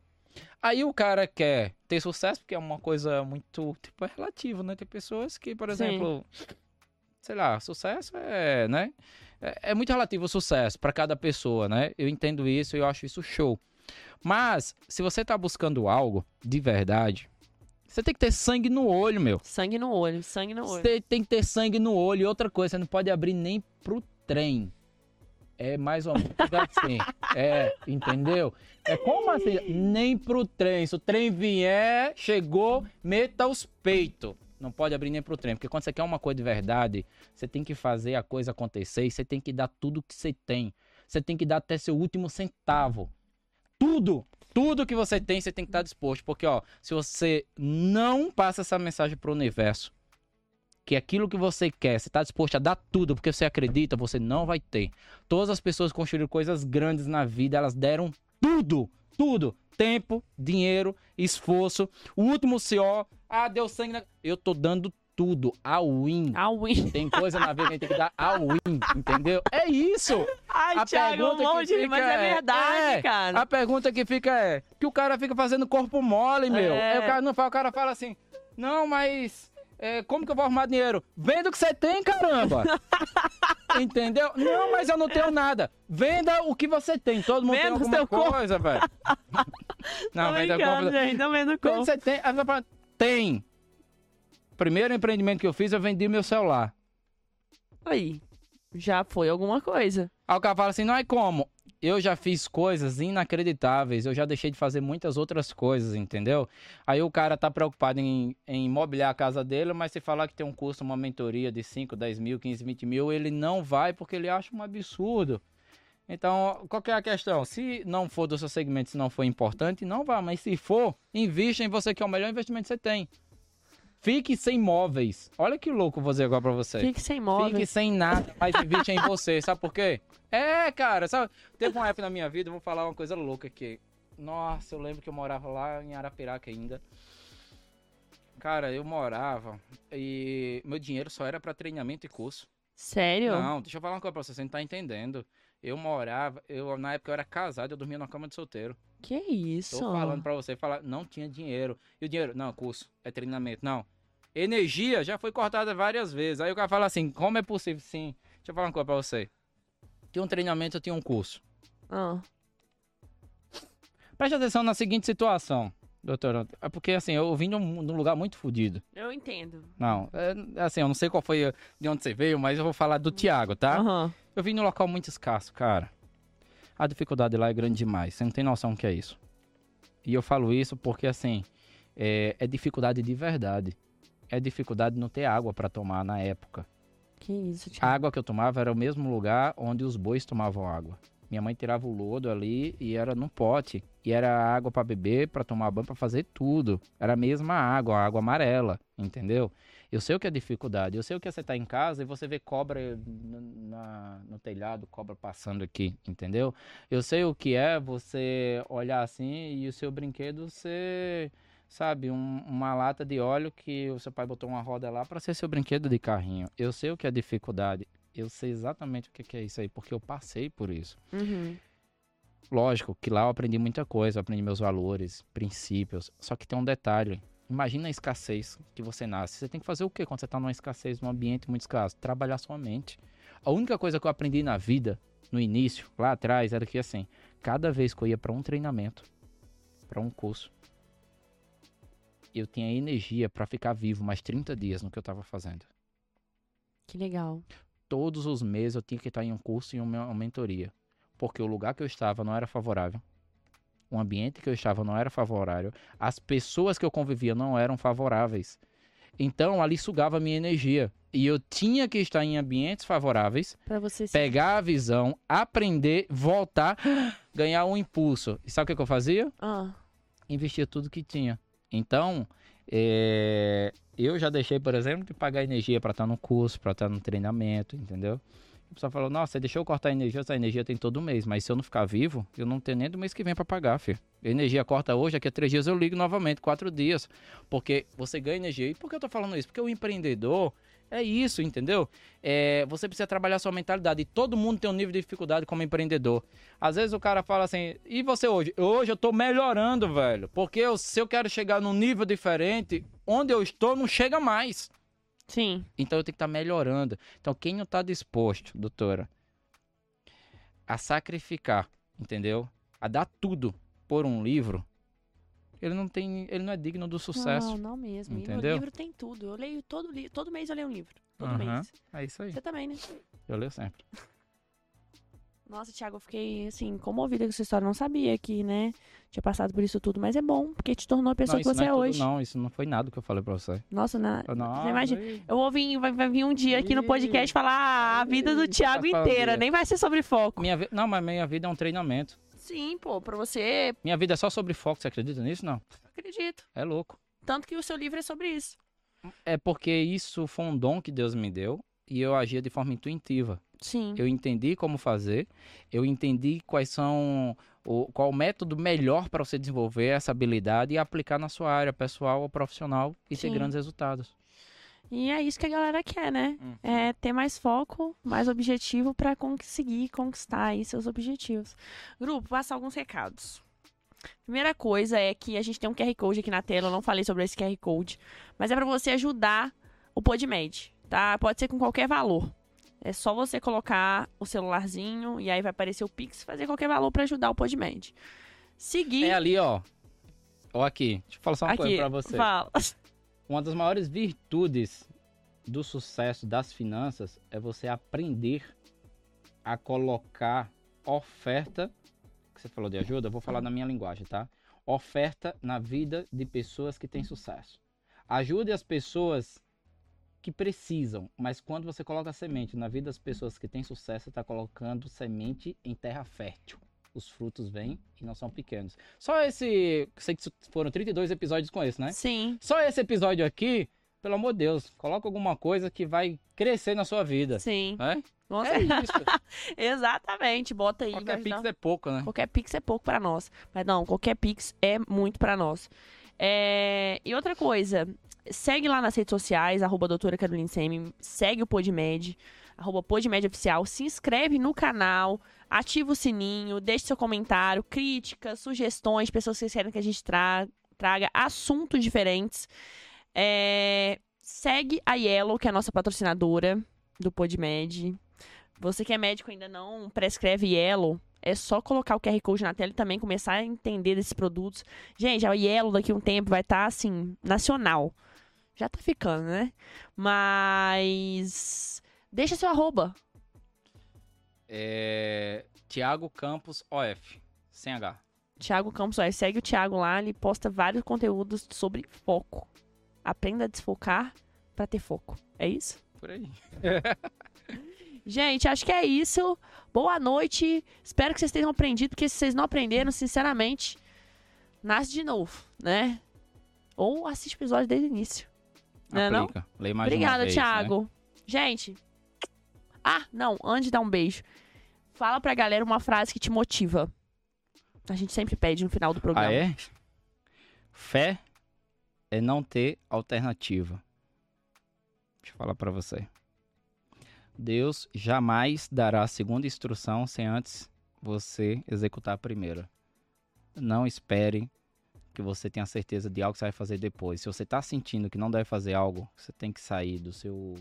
Aí o cara quer ter sucesso, porque é uma coisa muito, tipo, é relativo, né? Tem pessoas que, por Sim. exemplo, sei lá, sucesso é, né? É, é muito relativo o sucesso para cada pessoa, né? Eu entendo isso e eu acho isso show. Mas, se você tá buscando algo de verdade, você tem que ter sangue no olho, meu. Sangue no olho, sangue no olho. Você tem que ter sangue no olho. E outra coisa, você não pode abrir nem pro trem. É mais ou menos assim. É, entendeu? É como assim? Nem pro trem. Se o trem vier, chegou, meta os peitos. Não pode abrir nem pro trem. Porque quando você quer uma coisa de verdade, você tem que fazer a coisa acontecer e você tem que dar tudo que você tem. Você tem que dar até seu último centavo. Tudo! Tudo que você tem, você tem que estar disposto. Porque, ó, se você não passa essa mensagem pro universo, que aquilo que você quer, você está disposto a dar tudo porque você acredita, você não vai ter. Todas as pessoas que construíram coisas grandes na vida, elas deram tudo, tudo. Tempo, dinheiro, esforço. O último CO, ah, deu sangue. Na... Eu tô dando tudo. A win. A win. Tem coisa na vida que a gente tem que dar a win, entendeu? É isso. Ai, A Thiago, um pergunta que monte, fica mas é é- verdade, é, cara. A pergunta que fica é: que o cara fica fazendo corpo mole, meu. É. Aí o cara não fala, o cara fala assim: "Não, mas é, como que eu vou arrumar dinheiro? Venda o que você tem, caramba. (laughs) Entendeu? Não, mas eu não tenho nada. Venda o que você tem. Todo mundo o tem alguma coisa, velho. (laughs) Não, venda corpo. gente, vendo Venda que você tem. Tem. Primeiro empreendimento que eu fiz, eu vendi meu celular. Aí, já foi alguma coisa. Aí o cara fala assim, não é como. Eu já fiz coisas inacreditáveis, eu já deixei de fazer muitas outras coisas, entendeu? Aí o cara tá preocupado em, em imobiliar a casa dele, mas se falar que tem um custo, uma mentoria de 5, 10 mil, 15, 20 mil, ele não vai porque ele acha um absurdo. Então, qual é a questão? Se não for do seu segmento, se não for importante, não vá. Mas se for, invista em você, que é o melhor investimento que você tem. Fique sem móveis. Olha que louco vou dizer agora pra você. Fique sem móvel. Fique sem nada, mas investe em você. (laughs) Sabe por quê? É, cara, sabe? Teve uma época na minha vida, eu vou falar uma coisa louca aqui. Nossa, eu lembro que eu morava lá em Arapiraca ainda. Cara, eu morava e meu dinheiro só era pra treinamento e curso. Sério? Não, deixa eu falar uma coisa pra você, você não tá entendendo. Eu morava, eu na época eu era casado, eu dormia numa cama de solteiro. Que isso? Tô falando pra você, falar, não tinha dinheiro. E o dinheiro? Não, curso, é treinamento, não. Energia já foi cortada várias vezes. Aí o cara fala assim, como é possível? Sim. Deixa eu falar uma coisa pra você. Tinha um treinamento, eu tinha um curso. Ah, Preste atenção na seguinte situação, doutor. É porque assim, eu vim de um, de um lugar muito fodido. eu entendo. Não, é, assim, eu não sei qual foi de onde você veio, mas eu vou falar do Thiago, tá? Aham. Eu vim num local muito escasso, cara. A dificuldade lá é grande demais. Você não tem noção do que é isso. E eu falo isso porque, assim, é, é dificuldade de verdade. É dificuldade de não ter água pra tomar na época. Que isso, A Thiago. água que eu tomava era o mesmo lugar onde os bois tomavam água. Minha mãe tirava o lodo ali e era num pote. E era água pra beber, pra tomar banho, pra fazer tudo. Era a mesma água, a água amarela, entendeu? Eu sei o que é dificuldade. Eu sei o que é você estar em casa e você ver cobra n- na- no telhado, cobra passando aqui, entendeu? Eu sei o que é você olhar assim e o seu brinquedo ser sabe, um- uma lata de óleo que o seu pai botou uma roda lá para ser seu brinquedo de carrinho. Eu sei o que é dificuldade. Eu sei exatamente o que é isso aí, porque eu passei por isso. Uhum. Lógico que lá eu aprendi muita coisa, aprendi meus valores, princípios. Só que tem um detalhe. Imagina a escassez que você nasce. Você tem que fazer o quê quando você tá numa escassez, num ambiente muito escasso? Trabalhar sua mente. A única coisa que eu aprendi na vida, no início, lá atrás, era que assim, cada vez que eu ia para um treinamento, para um curso, eu tinha energia para ficar vivo mais 30 dias no que eu tava fazendo. Que legal. Todos os meses eu tinha que estar em um curso e uma mentoria. Porque o lugar que eu estava não era favorável. O ambiente que eu estava não era favorável. As pessoas que eu convivia não eram favoráveis. Então ali sugava a minha energia. E eu tinha que estar em ambientes favoráveis, pegar a visão, aprender, voltar, (gasps) ganhar um impulso. E sabe o que que eu fazia? Ah, investia tudo que tinha. Então, é, eu já deixei, por exemplo, de pagar energia para estar no curso, para estar no treinamento, entendeu? O pessoal falou, nossa, deixou eu cortar a energia, essa energia tem todo mês, mas se eu não ficar vivo, eu não tenho nem do mês que vem para pagar, filho. A energia corta hoje, daqui a três dias eu ligo novamente, quatro dias. Porque você ganha energia. E por que eu tô falando isso? Porque o empreendedor é isso, entendeu? É, você precisa trabalhar sua mentalidade. E todo mundo tem um nível de dificuldade como empreendedor. Às vezes o cara fala assim, e você hoje? Hoje eu tô melhorando, velho. Porque eu- se eu quero chegar num nível diferente, onde eu estou não chega mais. Sim. Então eu tenho que estar melhorando. Então quem não está disposto, doutora, a sacrificar, entendeu? A dar tudo por um livro, ele não tem, ele não é digno do sucesso. Não, não mesmo. E Entendeu? no livro tem tudo. Eu leio todo todo mês eu leio um livro. Todo Aham. mês. É isso aí. Você também, né? Eu leio sempre. Nossa, Thiago, eu fiquei assim, comovida com essa história. Não sabia que, né? Tinha passado por isso tudo, mas é bom, porque te tornou a pessoa não, que você não é, é tudo, hoje. Não, isso não foi nada que eu falei pra você. Nossa, na... Eu, não, Você imagina- aí- eu vou vir, vai, vai vir um dia aqui no podcast falar ah, a vida do Ih, Thiago inteira, nem vai ser sobre foco. Minha vi... Não, mas minha vida é um treinamento. Sim, pô, pra você, Minha vida é só sobre foco, você acredita nisso? Não. acredito. É louco. Tanto que o seu livro é sobre isso. É porque isso foi um dom que Deus me deu e eu agia de forma intuitiva. Sim. Eu entendi como fazer, eu entendi quais são o, qual o método melhor para você desenvolver essa habilidade e aplicar na sua área pessoal ou profissional e ter Sim. grandes resultados. E é isso que a galera quer, né? É ter mais foco, mais objetivo pra conseguir conquistar aí seus objetivos. Grupo, passar alguns recados. Primeira coisa é que a gente tem um QR Code aqui na tela, eu não falei sobre esse QR Code, mas é pra você ajudar o PodMed, tá? Pode ser com qualquer valor. É só você colocar o celularzinho e aí vai aparecer o Pix e fazer qualquer valor pra ajudar o PodMed. Seguir É ali, ó. Ó aqui, deixa eu falar só uma aqui, coisa pra você. fala. Uma das maiores virtudes do sucesso das finanças é você aprender a colocar oferta, que você falou de ajuda, eu vou falar na minha linguagem, tá? Oferta na vida de pessoas que têm sucesso. Ajude as pessoas que precisam, mas quando você coloca semente na vida das pessoas que têm sucesso, você está colocando semente em terra fértil. Os frutos vêm e não são pequenos. Só esse. Sei que foram 32 episódios com esse, né? Sim, Só esse episódio aqui, pelo amor de Deus, coloca alguma coisa que vai crescer na sua vida. sim. É, Com é (laughs) isso. Exatamente, bota aí. Qualquer pix é pouco, né? Qualquer Pix é pouco pra nós. Mas não, qualquer Pix é muito pra nós. É, E outra coisa, segue lá nas redes sociais, arroba doutora Caroline Semi, segue o PodMed, arroba PodMed Oficial, se inscreve no canal, ativa o sininho, deixe seu comentário, críticas, sugestões, pessoas que querem que a gente tra- traga assuntos diferentes. É, Segue a Yellow, que é a nossa patrocinadora do PodMed. Você que é médico ainda não prescreve Yellow, é só colocar o QR Code na tela e também começar a entender desses produtos. Gente, a Yellow daqui a um tempo vai estar, assim, nacional. Já tá ficando, né? Mas. Deixa seu arroba. É... Tiago Campos OF, sem H. Thiago Campos, ó, segue o Thiago lá, ele posta vários conteúdos sobre foco. Aprenda a desfocar pra ter foco. É isso? Por aí. (laughs) Gente, acho que é isso. Boa noite. Espero que vocês tenham aprendido, porque se vocês não aprenderam, sinceramente, nasce de novo, né? Ou assiste o episódio desde o início. Não é não? Lê mais Obrigada, vez, né? Thiago. Gente. Ah, não, antes de dar um beijo. Fala pra galera uma frase que te motiva. A gente sempre pede no final do programa. Ah, é? Fé é não ter alternativa. Deixa eu falar para você. Deus jamais dará a segunda instrução sem antes você executar a primeira. Não espere que você tenha certeza de algo que você vai fazer depois. Se você está sentindo que não deve fazer algo, você tem que sair do seu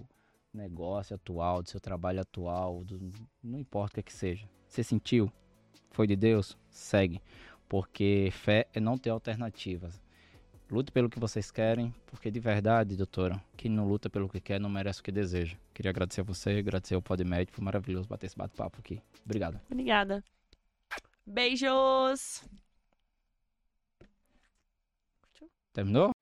negócio atual, do seu trabalho atual, do, não importa o que, é que seja. Você sentiu? Foi de Deus? Segue. Porque fé é não ter alternativas. Lute pelo que vocês querem, porque de verdade, doutora, quem não luta pelo que quer não merece o que deseja. Queria agradecer a você, agradecer ao Podmed, foi maravilhoso bater esse bate-papo aqui. Obrigado. Obrigada. Beijos! Terminou?